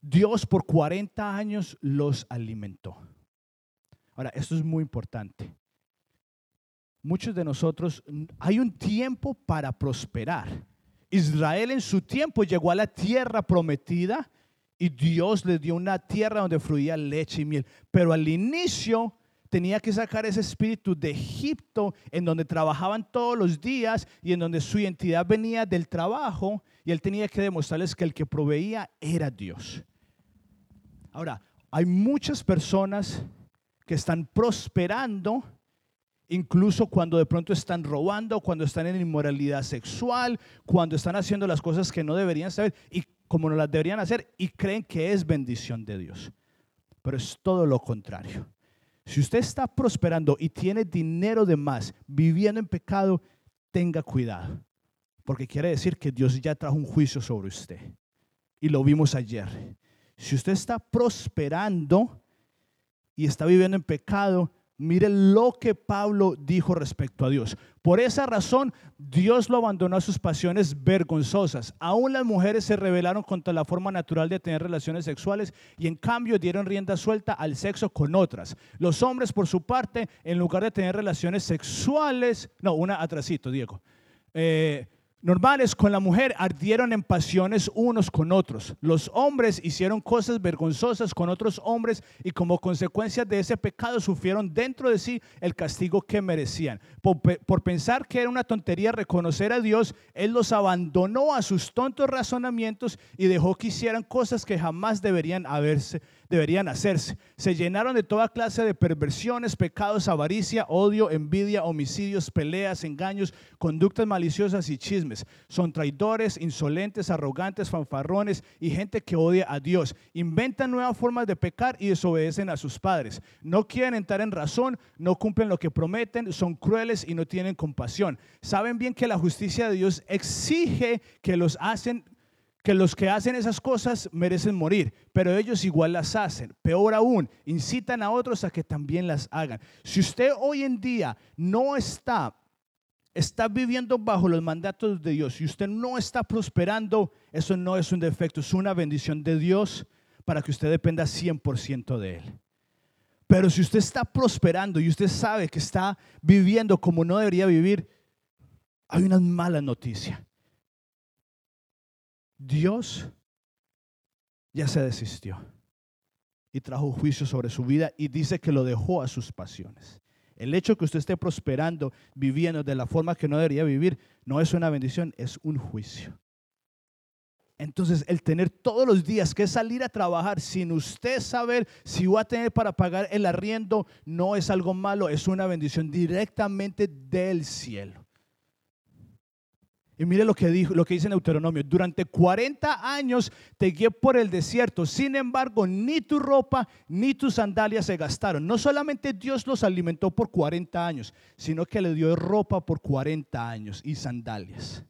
Dios por 40 años los alimentó. Ahora, esto es muy importante. Muchos de nosotros, hay un tiempo para prosperar. Israel en su tiempo llegó a la tierra prometida y Dios le dio una tierra donde fluía leche y miel. Pero al inicio tenía que sacar ese espíritu de Egipto en donde trabajaban todos los días y en donde su identidad venía del trabajo y él tenía que demostrarles que el que proveía era Dios. Ahora, hay muchas personas que están prosperando, incluso cuando de pronto están robando, cuando están en inmoralidad sexual, cuando están haciendo las cosas que no deberían saber y como no las deberían hacer y creen que es bendición de Dios. Pero es todo lo contrario. Si usted está prosperando y tiene dinero de más, viviendo en pecado, tenga cuidado. Porque quiere decir que Dios ya trajo un juicio sobre usted. Y lo vimos ayer. Si usted está prosperando, y está viviendo en pecado, Mire lo que Pablo dijo respecto a Dios. Por esa razón, Dios lo abandonó a sus pasiones vergonzosas. Aún las mujeres se rebelaron contra la forma natural de tener relaciones sexuales y en cambio dieron rienda suelta al sexo con otras. Los hombres, por su parte, en lugar de tener relaciones sexuales, no, una atrasito, Diego. Eh, normales con la mujer ardieron en pasiones unos con otros. Los hombres hicieron cosas vergonzosas con otros hombres y como consecuencia de ese pecado sufrieron dentro de sí el castigo que merecían. Por, por, pensar que era una tontería reconocer a Dios, Él los abandonó a sus tontos razonamientos y dejó que hicieran cosas que jamás deberían haberse deberían hacerse. Se llenaron de toda clase de perversiones, pecados, avaricia, odio, envidia, homicidios, peleas, engaños, conductas maliciosas y chismes. Son traidores, insolentes, arrogantes, fanfarrones y gente que odia a Dios. Inventan nuevas formas de pecar y desobedecen a sus padres. No quieren entrar en razón, no cumplen lo que prometen, son crueles y no tienen compasión. Saben bien que la justicia de Dios exige que los hacen que los que hacen esas cosas merecen morir, pero ellos igual las hacen. Peor aún, incitan a otros a que también las hagan. Si usted hoy en día no está está viviendo bajo los mandatos de Dios y usted no está prosperando, eso no es un defecto, es una bendición de Dios para que usted dependa 100% de Él. Pero si usted está prosperando y usted sabe que está viviendo como no debería vivir, hay una mala noticia. Dios ya se desistió y trajo juicio sobre su vida y dice que lo dejó a sus pasiones. El hecho que usted esté prosperando, viviendo de la forma que no debería vivir, no es una bendición, es un juicio. Entonces, el tener todos los días que salir a trabajar sin usted saber si va a tener para pagar el arriendo, no es algo malo, es una bendición directamente del cielo. Y mire lo que, dijo, lo que dice en Deuteronomio. Durante 40 años te guié por el desierto. Sin embargo, ni tu ropa ni tus sandalias se gastaron. No solamente Dios los alimentó por 40 años, sino que le dio ropa por 40 años y sandalias.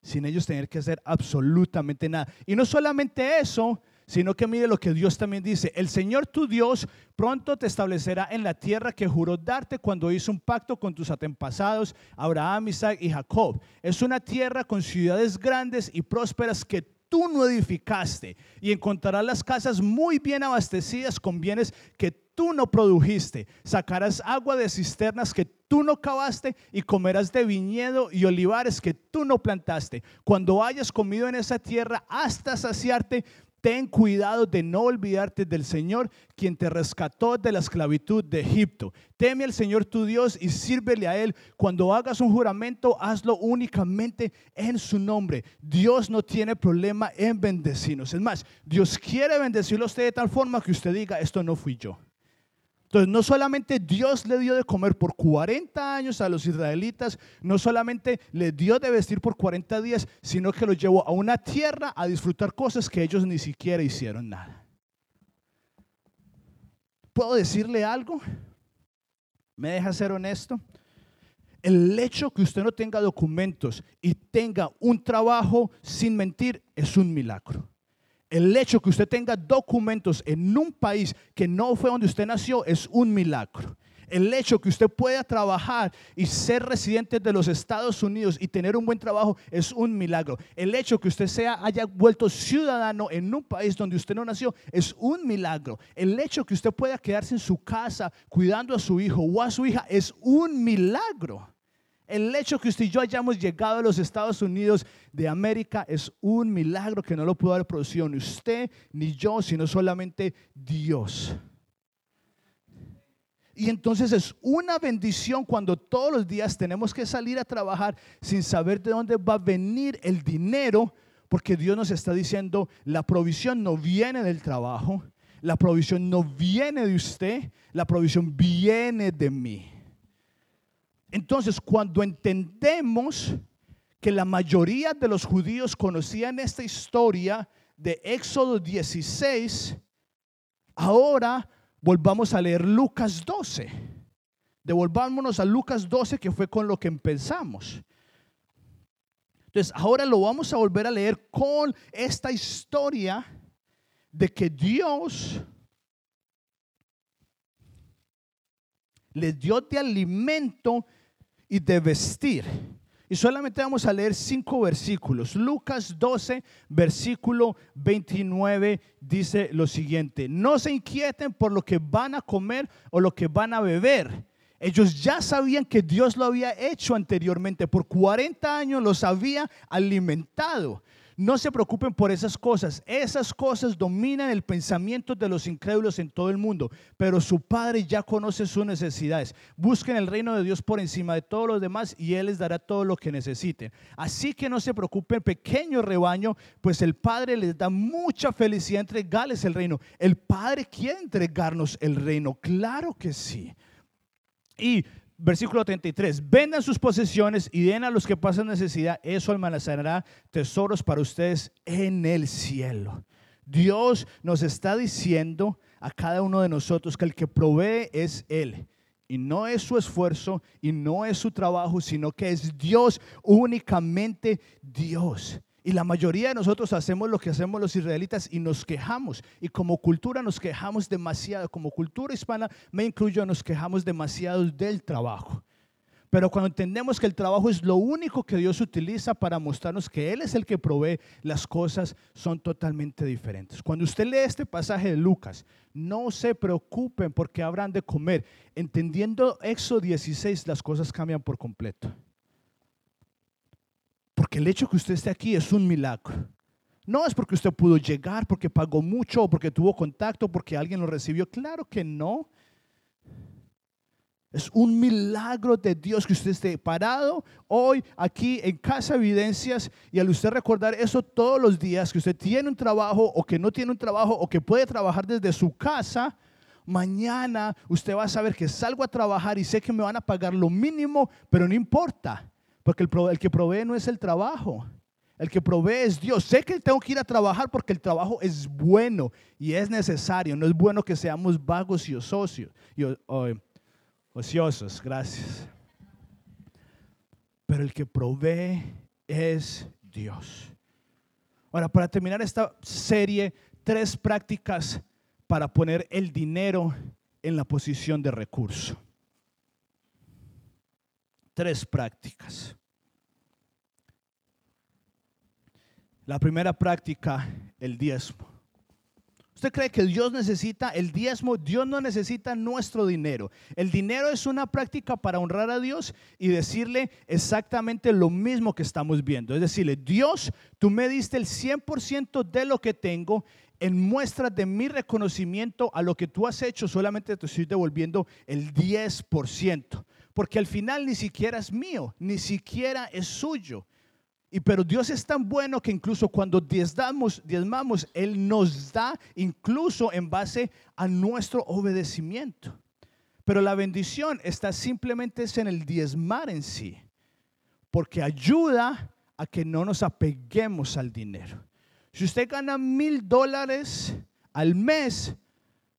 Sin ellos tener que hacer absolutamente nada. Y no solamente eso, sino que mire lo que Dios también dice. El Señor tu Dios pronto te establecerá en la tierra que juró darte cuando hizo un pacto con tus antepasados, Abraham, Isaac y Jacob. Es una tierra con ciudades grandes y prósperas que tú no edificaste y encontrarás las casas muy bien abastecidas con bienes que tú no produjiste. Sacarás agua de cisternas que tú no cavaste y comerás de viñedo y olivares que tú no plantaste. Cuando hayas comido en esa tierra hasta saciarte, Ten cuidado de no olvidarte del Señor, quien te rescató de la esclavitud de Egipto. Teme al Señor tu Dios y sírvele a Él. Cuando hagas un juramento, hazlo únicamente en su nombre. Dios no tiene problema en bendecirnos. Es más, Dios quiere bendecirlo a usted de tal forma que usted diga, esto no fui yo. Entonces, no solamente Dios le dio de comer por 40 años a los israelitas, no solamente le dio de vestir por 40 días, sino que los llevó a una tierra a disfrutar cosas que ellos ni siquiera hicieron nada. ¿Puedo decirle algo? ¿Me deja ser honesto? El hecho que usted no tenga documentos y tenga un trabajo sin mentir es un milagro. El hecho que usted tenga documentos en un país que no fue donde usted nació es un milagro. El hecho que usted pueda trabajar y ser residente de los Estados Unidos y tener un buen trabajo es un milagro. El hecho que usted sea, haya vuelto ciudadano en un país donde usted no nació es un milagro. El hecho que usted pueda quedarse en su casa cuidando a su hijo o a su hija es un milagro. El hecho que usted y yo hayamos llegado a los Estados Unidos de América es un milagro que no lo pudo haber producido ni usted ni yo, sino solamente Dios. Y entonces es una bendición cuando todos los días tenemos que salir a trabajar sin saber de dónde va a venir el dinero, porque Dios nos está diciendo, la provisión no viene del trabajo, la provisión no viene de usted, la provisión viene de mí. Entonces, cuando entendemos que la mayoría de los judíos conocían esta historia de Éxodo 16, ahora volvamos a leer Lucas 12. Devolvámonos a Lucas 12, que fue con lo que empezamos. Entonces, ahora lo vamos a volver a leer con esta historia de que Dios les dio de alimento y de vestir. Y solamente vamos a leer cinco versículos. Lucas 12, versículo 29 dice lo siguiente, no se inquieten por lo que van a comer o lo que van a beber. Ellos ya sabían que Dios lo había hecho anteriormente. Por 40 años los había alimentado. No se preocupen por esas cosas. Esas cosas dominan el pensamiento de los incrédulos en todo el mundo. Pero su Padre ya conoce sus necesidades. Busquen el reino de Dios por encima de todos los demás y Él les dará todo lo que necesiten. Así que no se preocupen, pequeño rebaño, pues el Padre les da mucha felicidad entregarles el reino. El Padre quiere entregarnos el reino. Claro que sí. Y versículo 33, vendan sus posesiones y den a los que pasan necesidad, eso almacenará tesoros para ustedes en el cielo. Dios nos está diciendo a cada uno de nosotros que el que provee es Él. Y no es su esfuerzo y no es su trabajo, sino que es Dios, únicamente Dios. Y la mayoría de nosotros hacemos lo que hacemos los israelitas y nos quejamos. Y como cultura nos quejamos demasiado. Como cultura hispana, me incluyo, nos quejamos demasiado del trabajo. Pero cuando entendemos que el trabajo es lo único que Dios utiliza para mostrarnos que Él es el que provee, las cosas son totalmente diferentes. Cuando usted lee este pasaje de Lucas, no se preocupen porque habrán de comer. Entendiendo Éxodo 16, las cosas cambian por completo. Porque el hecho que usted esté aquí es un milagro. No es porque usted pudo llegar, porque pagó mucho, porque tuvo contacto, porque alguien lo recibió. Claro que no. Es un milagro de Dios que usted esté parado hoy aquí en Casa Evidencias y al usted recordar eso todos los días, que usted tiene un trabajo o que no tiene un trabajo o que puede trabajar desde su casa, mañana usted va a saber que salgo a trabajar y sé que me van a pagar lo mínimo, pero no importa. Porque el, que provee no es el trabajo. El que provee es Dios. Sé que tengo que ir a trabajar porque el trabajo es bueno y es necesario. No es bueno que seamos vagos y ociosos. Y, ociosos, gracias. Pero el que provee es Dios. Ahora, para terminar esta serie, tres prácticas para poner el dinero en la posición de recurso tres prácticas. La primera práctica, el diezmo. ¿Usted cree que Dios necesita el diezmo? Dios no necesita nuestro dinero. El dinero es una práctica para honrar a Dios y decirle exactamente lo mismo que estamos viendo. Es decirle, Dios, tú me diste el 100% de lo que tengo en muestra de mi reconocimiento a lo que tú has hecho, solamente te estoy devolviendo el 10% porque al final ni siquiera es mío, ni siquiera es suyo. Y pero Dios es tan bueno que incluso cuando diezmamos, diezmamos, Él nos da incluso en base a nuestro obedecimiento. Pero la bendición está simplemente en el diezmar en sí, porque ayuda a que no nos apeguemos al dinero. Si usted gana mil dólares al mes,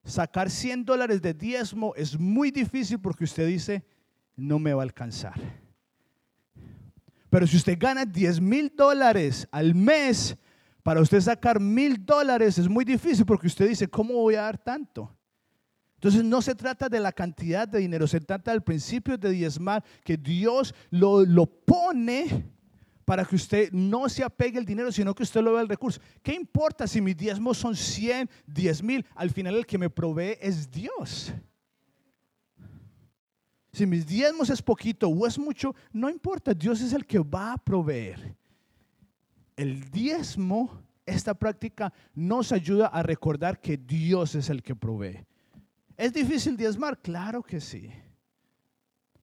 sacar 100 dólares de diezmo es muy difícil porque usted dice, no me va a alcanzar. Pero si usted gana 10 mil dólares al mes, para usted sacar mil dólares es muy difícil porque usted dice, ¿cómo voy a dar tanto? Entonces no se trata de la cantidad de dinero, se trata del principio de diezmar, que Dios lo, lo pone para que usted no se apegue el dinero, sino que usted lo vea el recurso. ¿Qué importa si mis diezmos son 100, 10 mil? Al final el que me provee es Dios. Si mis diezmos es poquito o es mucho, no importa, Dios es el que va a proveer. El diezmo, esta práctica nos ayuda a recordar que Dios es el que provee. ¿Es difícil diezmar? Claro que sí.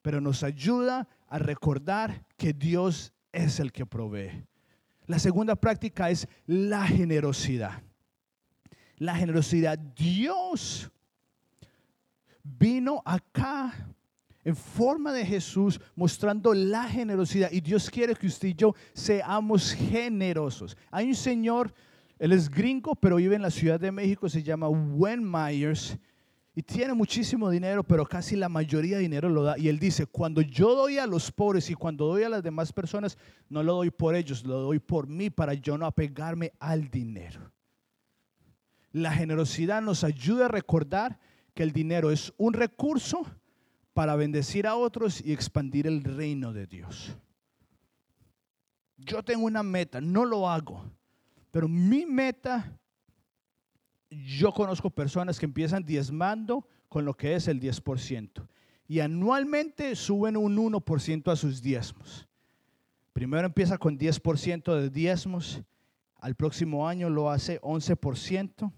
Pero nos ayuda a recordar que Dios es el que provee. La segunda práctica es la generosidad. La generosidad. Dios vino acá en forma de Jesús, mostrando la generosidad. Y Dios quiere que usted y yo seamos generosos. Hay un señor, él es gringo, pero vive en la Ciudad de México, se llama Wen Myers. Y tiene muchísimo dinero, pero casi la mayoría de dinero lo da. Y él dice, cuando yo doy a los pobres y cuando doy a las demás personas, no lo doy por ellos, lo doy por mí para yo no apegarme al dinero. La generosidad nos ayuda a recordar que el dinero es un recurso para bendecir a otros y expandir el reino de Dios. Yo tengo una meta, no lo hago, pero mi meta, yo conozco personas que empiezan diezmando con lo que es el 10% y anualmente suben un 1% a sus diezmos. Primero empieza con 10% de diezmos, al próximo año lo hace 11%,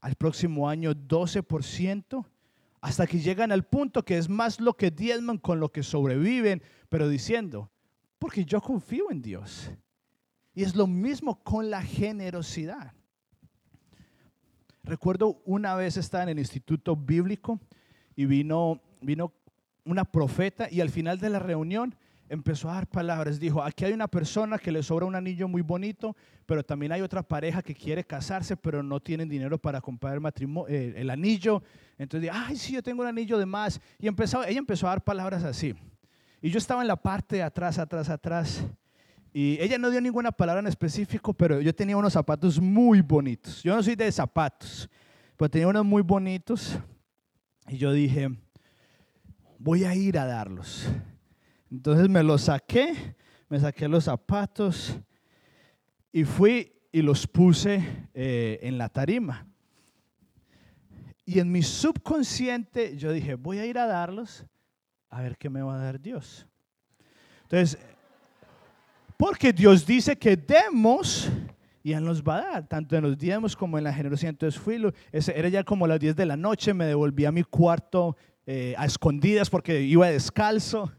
al próximo año 12%, hasta que llegan al punto que es más lo que diezman con lo que sobreviven, pero diciendo, porque yo confío en Dios. Y es lo mismo con la generosidad. Recuerdo una vez estaba en el instituto bíblico y vino, vino una profeta y al final de la reunión empezó a dar palabras. Dijo, aquí hay una persona que le sobra un anillo muy bonito, pero también hay otra pareja que quiere casarse, pero no tienen dinero para comprar el, matrimonio, eh, el anillo. Entonces, ay, sí, yo tengo un anillo de más. Y empezó, ella empezó a dar palabras así. Y yo estaba en la parte de atrás, atrás, atrás. Y ella no dio ninguna palabra en específico, pero yo tenía unos zapatos muy bonitos. Yo no soy de zapatos, pero tenía unos muy bonitos. Y yo dije, voy a ir a darlos. Entonces me los saqué, me saqué los zapatos y fui y los puse eh, en la tarima. Y en mi subconsciente yo dije, voy a ir a darlos a ver qué me va a dar Dios. Entonces, porque Dios dice que demos y Él nos va a dar, tanto en los diezmos como en la generosidad. Entonces fui, era ya como las 10 de la noche, me devolví a mi cuarto eh, a escondidas porque iba descalzo.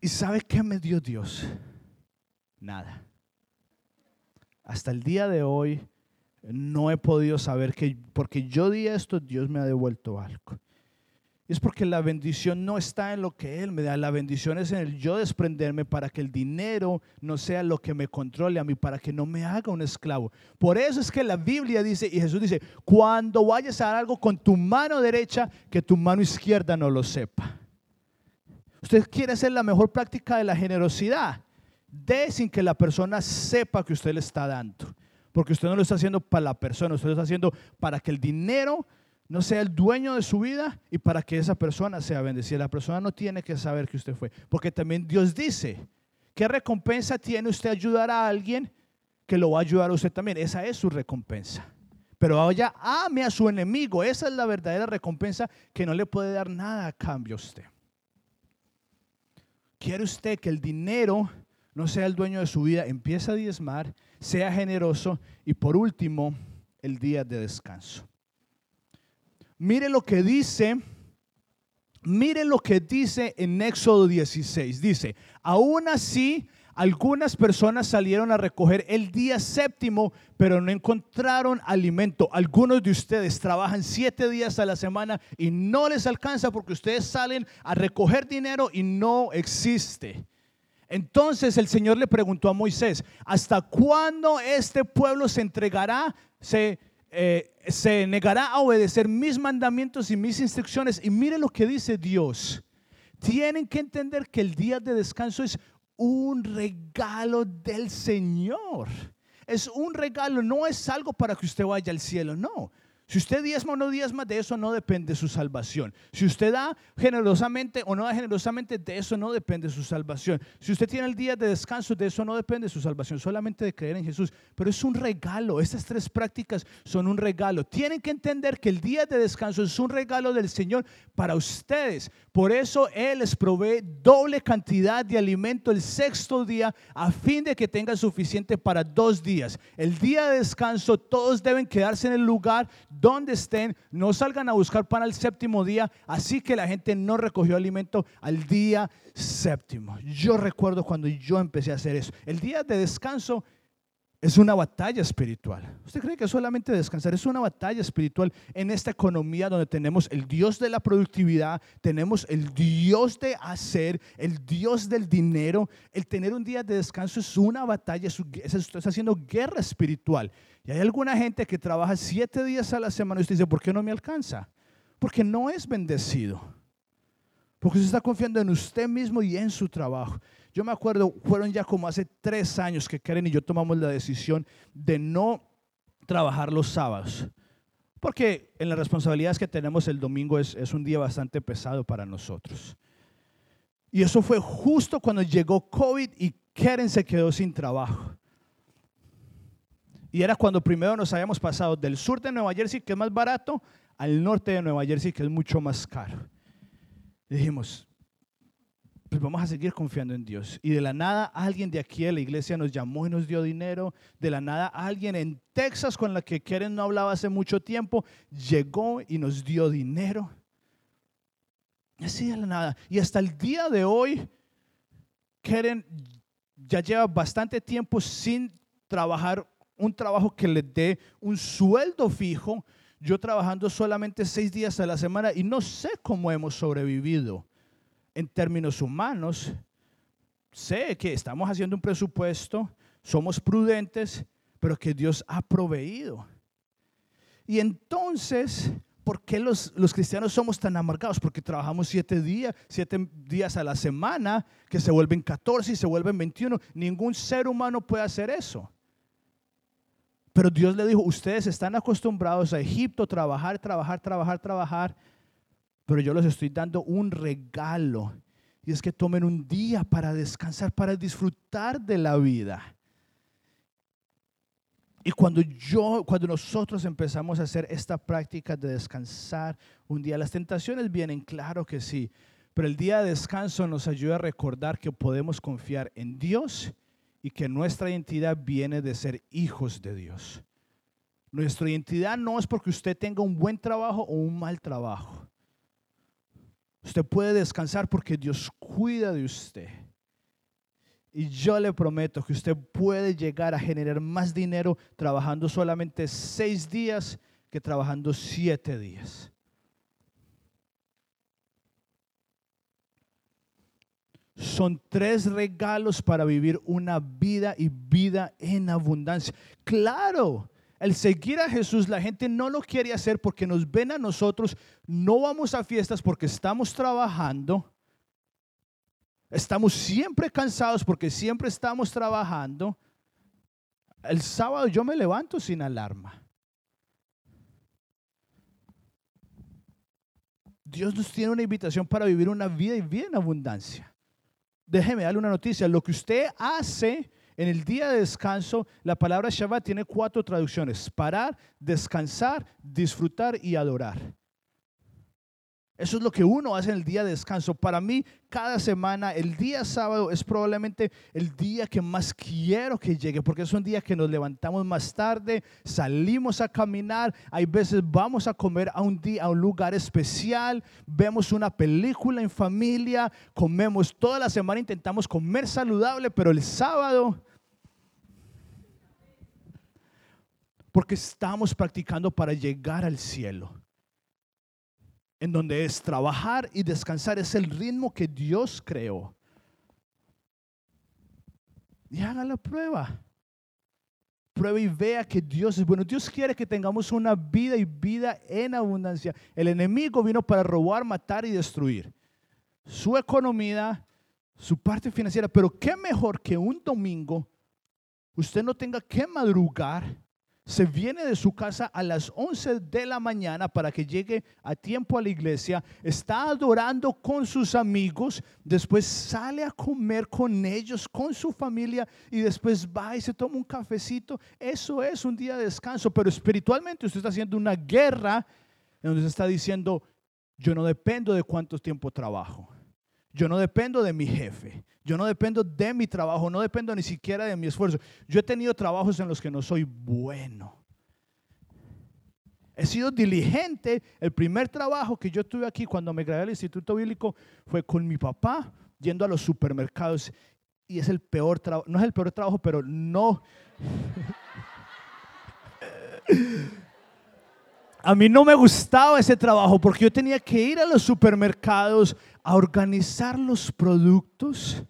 ¿Y sabe qué me dio Dios? Nada. Hasta el día de hoy no he podido saber que porque yo di esto, Dios me ha devuelto algo. Es porque la bendición no está en lo que Él me da, la bendición es en el yo desprenderme para que el dinero no sea lo que me controle a mí, para que no me haga un esclavo. Por eso es que la Biblia dice, y Jesús dice, cuando vayas a dar algo con tu mano derecha, que tu mano izquierda no lo sepa. Usted quiere hacer la mejor práctica de la generosidad, de sin que la persona sepa que usted le está dando. Porque usted no lo está haciendo para la persona, usted lo está haciendo para que el dinero no sea el dueño de su vida y para que esa persona sea bendecida. La persona no tiene que saber que usted fue, porque también Dios dice, ¿qué recompensa tiene usted ayudar a alguien que lo va a ayudar a usted también? Esa es su recompensa. Pero ahora ame a su enemigo, esa es la verdadera recompensa que no le puede dar nada a cambio a usted. ¿Quiere usted que el dinero no sea el dueño de su vida? Empieza a diezmar, sea generoso y por último, el día de descanso. Mire lo que dice, mire lo que dice en Éxodo 16. Dice, aún así, algunas personas salieron a recoger el día séptimo, pero no encontraron alimento. Algunos de ustedes trabajan siete días a la semana y no les alcanza porque ustedes salen a recoger dinero y no existe. Entonces el Señor le preguntó a Moisés, ¿hasta cuándo este pueblo se entregará? Se eh, negará a obedecer mis mandamientos y mis instrucciones. Y mire lo que dice Dios. Tienen que entender que el día de descanso es un regalo del Señor. Es un regalo, no es algo para que usted vaya al cielo, no. Si usted diezma o no diezma, de eso no depende su salvación. Si usted da generosamente o no da generosamente, de eso no depende su salvación. Si usted tiene el día de descanso, de eso no depende su salvación, solamente de creer en Jesús. Pero es un regalo, estas tres prácticas son un regalo. Tienen que entender que el día de descanso es un regalo del Señor para ustedes. Por eso Él les provee doble cantidad de alimento el sexto día a fin de que tengan suficiente para dos días. El día de descanso todos deben quedarse en el lugar donde estén, no salgan a buscar pan al séptimo día, así que la gente no recogió alimento al día séptimo. Yo recuerdo cuando yo empecé a hacer eso. El día de descanso es una batalla espiritual. ¿Usted cree que solamente descansar es una batalla espiritual en esta economía donde tenemos el Dios de la productividad, tenemos el Dios de hacer, el Dios del dinero? El tener un día de descanso es una batalla, está haciendo guerra espiritual. Y hay alguna gente que trabaja siete días a la semana y usted dice, ¿por qué no me alcanza? Porque no es bendecido. Porque se está confiando en usted mismo y en su trabajo. Yo me acuerdo, fueron ya como hace tres años que Karen y yo tomamos la decisión de no trabajar los sábados. porque en las responsabilidades que tenemos el domingo es, es un día bastante pesado para nosotros. Y eso fue justo cuando llegó COVID y Karen se quedó sin trabajo. Y era cuando primero nos habíamos pasado del sur de Nueva Jersey, que es más barato, al norte de Nueva Jersey, que es mucho más caro. dijimos, pues vamos a seguir confiando en Dios. Y de la nada alguien de aquí de la iglesia nos llamó y nos dio dinero. De la nada alguien en Texas con la que Karen no hablaba hace mucho tiempo, llegó y nos dio dinero. Así de la nada. Y hasta el día de hoy, Karen ya lleva bastante tiempo sin trabajar un trabajo que le dé un sueldo fijo, yo trabajando solamente seis días a la semana y no sé cómo hemos sobrevivido en términos humanos. Sé que estamos haciendo un presupuesto, somos prudentes, pero que Dios ha proveído. Y entonces, ¿por qué los, los, cristianos somos tan amargados? Porque trabajamos siete días, siete días a la semana, que se vuelven 14 y se vuelven 21. Ningún ser humano puede hacer eso. Pero Dios le dijo, ustedes están acostumbrados a Egipto, trabajar, trabajar, trabajar, trabajar, pero yo les estoy dando un regalo. Y es que tomen un día para descansar, para disfrutar de la vida. Y cuando yo, cuando nosotros empezamos a hacer esta práctica de descansar un día, las tentaciones vienen, claro que sí, pero el día de descanso nos ayuda a recordar que podemos confiar en Dios y que nuestra identidad viene de ser hijos de Dios. Nuestra identidad no es porque usted tenga un buen trabajo o un mal trabajo. Usted puede descansar porque Dios cuida de usted. Y yo le prometo que usted puede llegar a generar más dinero trabajando solamente seis días que trabajando siete días. son tres regalos para vivir una vida y vida en abundancia. Claro, el seguir a Jesús, la gente no lo quiere hacer porque nos ven a nosotros, no vamos a fiestas porque estamos trabajando, estamos siempre cansados porque siempre estamos trabajando. El sábado yo me levanto sin alarma. Dios nos tiene una invitación para vivir una vida y vida en abundancia déjeme darle una noticia. Lo que usted hace en el día de descanso, la palabra Shabbat tiene cuatro traducciones. Parar, descansar, disfrutar y adorar. Eso es lo que uno hace en el día de descanso. Para mí, cada semana, el día sábado es probablemente el día que más quiero que llegue, porque es un día que nos levantamos más tarde, salimos a caminar, hay veces vamos a comer a un día, a un lugar especial, vemos una película en familia, comemos toda la semana, intentamos comer saludable, pero el sábado porque estamos practicando para llegar al cielo en donde es trabajar y descansar, es el ritmo que Dios creó. Y haga la prueba. Prueba y vea que Dios es bueno. Dios quiere que tengamos una vida y vida en abundancia. El enemigo vino para robar, matar y destruir. Su economía, su parte financiera. Pero qué mejor que un domingo usted no tenga que madrugar se viene de su casa a las 11 de la mañana para que llegue a tiempo a la iglesia, está adorando con sus amigos, después sale a comer con ellos, con su familia y después va y se toma un cafecito. Eso es un día de descanso, pero espiritualmente usted está haciendo una guerra en donde se está diciendo, yo no dependo de cuánto tiempo trabajo. Yo no dependo de mi jefe. Yo no dependo de mi trabajo. No dependo ni siquiera de mi esfuerzo. Yo he tenido trabajos en los que no soy bueno. He sido diligente. El primer trabajo que yo tuve aquí cuando me gradué del Instituto Bíblico fue con mi papá yendo a los supermercados. Y es el peor trabajo. No es el peor trabajo, pero no. A mí no me gustaba ese trabajo porque yo tenía que ir a los supermercados a organizar los productos.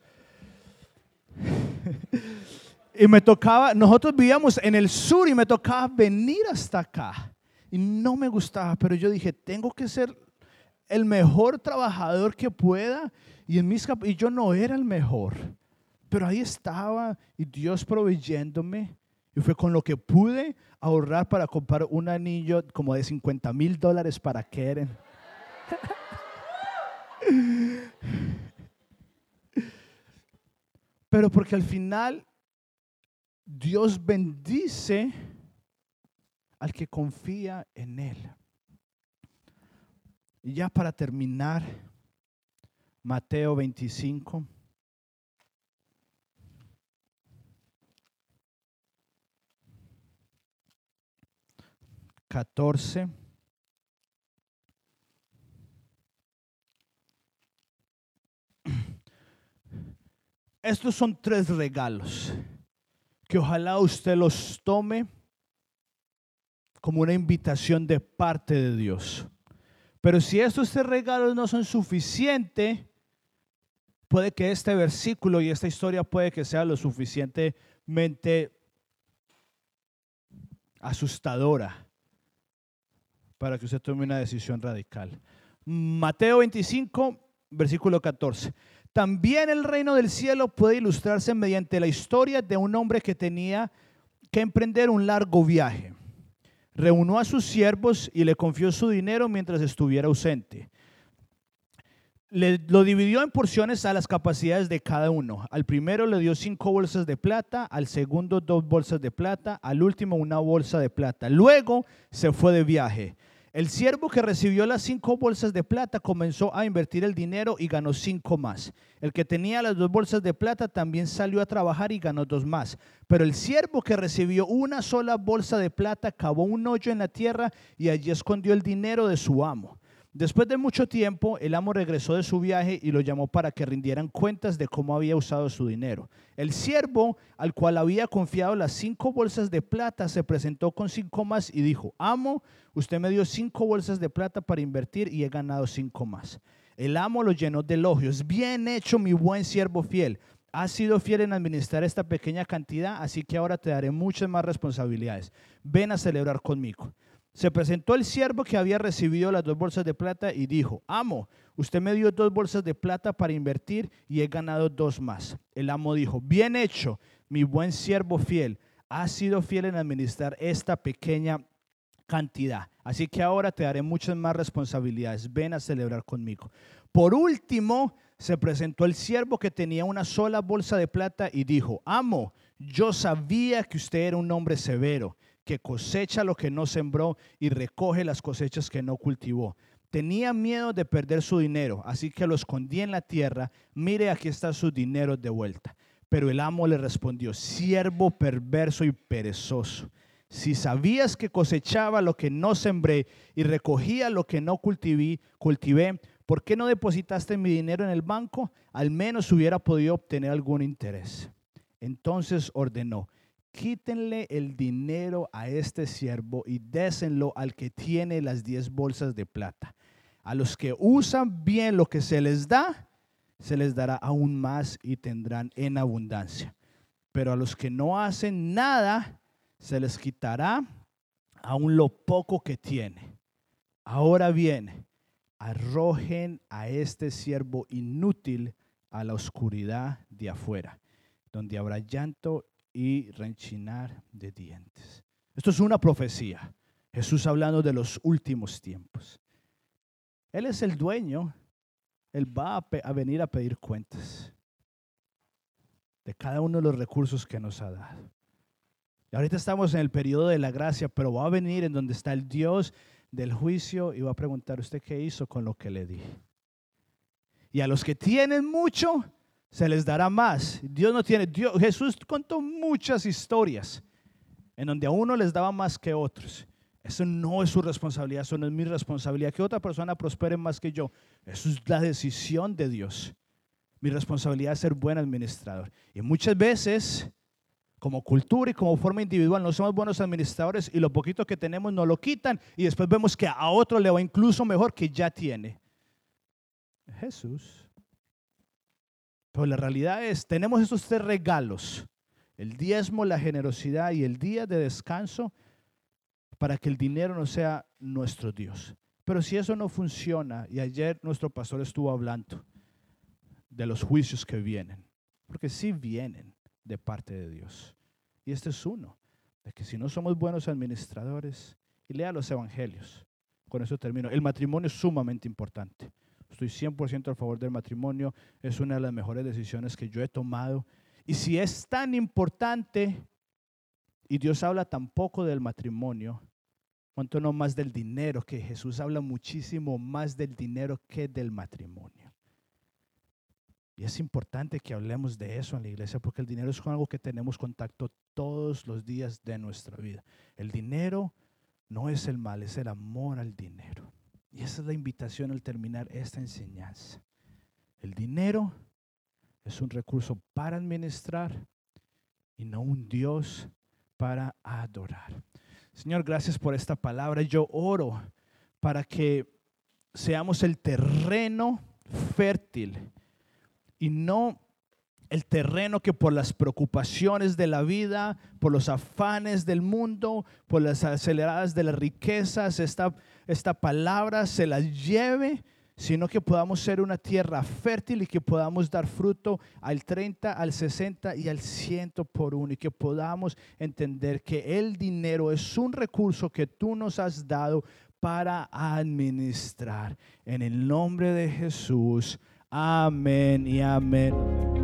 y me tocaba, nosotros vivíamos en el sur y me tocaba venir hasta acá. Y no me gustaba, pero yo dije, tengo que ser el mejor trabajador que pueda. Y, en mis, y yo no era el mejor. Pero ahí estaba y Dios proveyéndome Y fue con lo que pude ahorrar para comprar un anillo como de 50 mil dólares para Keren. Pero porque al final Dios bendice al que confía en Él. Y ya para terminar, Mateo 25. Catorce. Estos son tres regalos que ojalá usted los tome como una invitación de parte de Dios. Pero si estos tres regalos no son suficientes, puede que este versículo y esta historia puede que sea lo suficientemente asustadora para que usted tome una decisión radical. Mateo 25, versículo 14. También el reino del cielo puede ilustrarse mediante la historia de un hombre que tenía que emprender un largo viaje. Reunió a sus siervos y le confió su dinero mientras estuviera ausente. Lo dividió en porciones a las capacidades de cada uno. Al primero le dio cinco bolsas de plata, al segundo dos bolsas de plata, al último una bolsa de plata. Luego se fue de viaje. El siervo que recibió las cinco bolsas de plata comenzó a invertir el dinero y ganó cinco más. El que tenía las dos bolsas de plata también salió a trabajar y ganó dos más. Pero el siervo que recibió una sola bolsa de plata cavó un hoyo en la tierra y allí escondió el dinero de su amo. Después de mucho tiempo, el amo regresó de su viaje y lo llamó para que rindieran cuentas de cómo había usado su dinero. El siervo, al cual había confiado las cinco bolsas de plata, se presentó con cinco más y dijo, amo, usted me dio cinco bolsas de plata para invertir y he ganado cinco más. El amo lo llenó de elogios. Bien hecho, mi buen siervo fiel. Has sido fiel en administrar esta pequeña cantidad, así que ahora te daré muchas más responsabilidades. Ven a celebrar conmigo. Se presentó el siervo que había recibido las dos bolsas de plata y dijo, amo, usted me dio dos bolsas de plata para invertir y he ganado dos más. El amo dijo, bien hecho, mi buen siervo fiel, has sido fiel en administrar esta pequeña cantidad. Así que ahora te daré muchas más responsabilidades. Ven a celebrar conmigo. Por último, se presentó el siervo que tenía una sola bolsa de plata y dijo, amo, yo sabía que usted era un hombre severo que cosecha lo que no sembró y recoge las cosechas que no cultivó. Tenía miedo de perder su dinero, así que lo escondí en la tierra. Mire, aquí está su dinero de vuelta. Pero el amo le respondió, siervo perverso y perezoso. Si sabías que cosechaba lo que no sembré y recogía lo que no cultivé, cultivé, ¿por qué no depositaste mi dinero en el banco? Al menos hubiera podido obtener algún interés. Entonces ordenó, quítenle el dinero a este siervo y désenlo al que tiene las diez bolsas de plata. A los que usan bien lo que se les da, se les dará aún más y tendrán en abundancia. Pero a los que no hacen nada, se les quitará aún lo poco que tiene. Ahora bien, arrojen a este siervo inútil a la oscuridad de afuera, donde habrá llanto y renchinar de dientes. Esto es una profecía. Jesús hablando de los últimos tiempos. Él es el dueño. Él va a, venir a pedir cuentas de cada uno de los recursos que nos ha dado. Y ahorita estamos en el periodo de la gracia, pero va a venir en donde está el Dios del juicio y va a preguntar usted qué hizo con lo que le di. Y a los que tienen mucho, se les dará más. Dios no tiene, Jesús contó muchas historias en donde a uno les daba más que a otros. Eso no es su responsabilidad, eso no es mi responsabilidad. Que otra persona prospere más que yo. Eso es la decisión de Dios. Mi responsabilidad es ser buen administrador. Y muchas veces, como cultura y como forma individual, no somos buenos administradores y lo poquito que tenemos nos lo quitan y después vemos que a otro le va incluso mejor que ya tiene. Jesús pero la realidad es, tenemos esos tres regalos, el diezmo, la generosidad y el día de descanso, para que el dinero no sea nuestro Dios. Pero si eso no funciona, y ayer nuestro pastor estuvo hablando de los juicios que vienen, porque sí vienen de parte de Dios. Y este es uno. de que si no somos buenos administradores, y lea los evangelios, con eso termino, el matrimonio es sumamente importante. Estoy 100% a favor del matrimonio, es una de las mejores decisiones que yo he tomado. Y si es tan importante, y Dios habla tan poco del matrimonio, cuanto no más del dinero, que Jesús habla muchísimo más del dinero que del matrimonio. Y es importante que hablemos de eso en la iglesia porque el dinero es con algo que tenemos contacto todos los días de nuestra vida. El dinero no es el mal, es el amor al dinero. Y esa es la invitación al terminar esta enseñanza. El dinero es un recurso para administrar y no un Dios para adorar. Señor, gracias por esta palabra. Yo oro para que seamos el terreno fértil y no el terreno que por las preocupaciones de la vida, por los afanes del mundo, por las aceleradas de las riquezas, esta, esta palabra se la lleve, sino que podamos ser una tierra fértil y que podamos dar fruto al 30, al 60 y al 100 por uno y que podamos entender que el dinero es un recurso que tú nos has dado para administrar. En el nombre de Jesús. Amén y amén.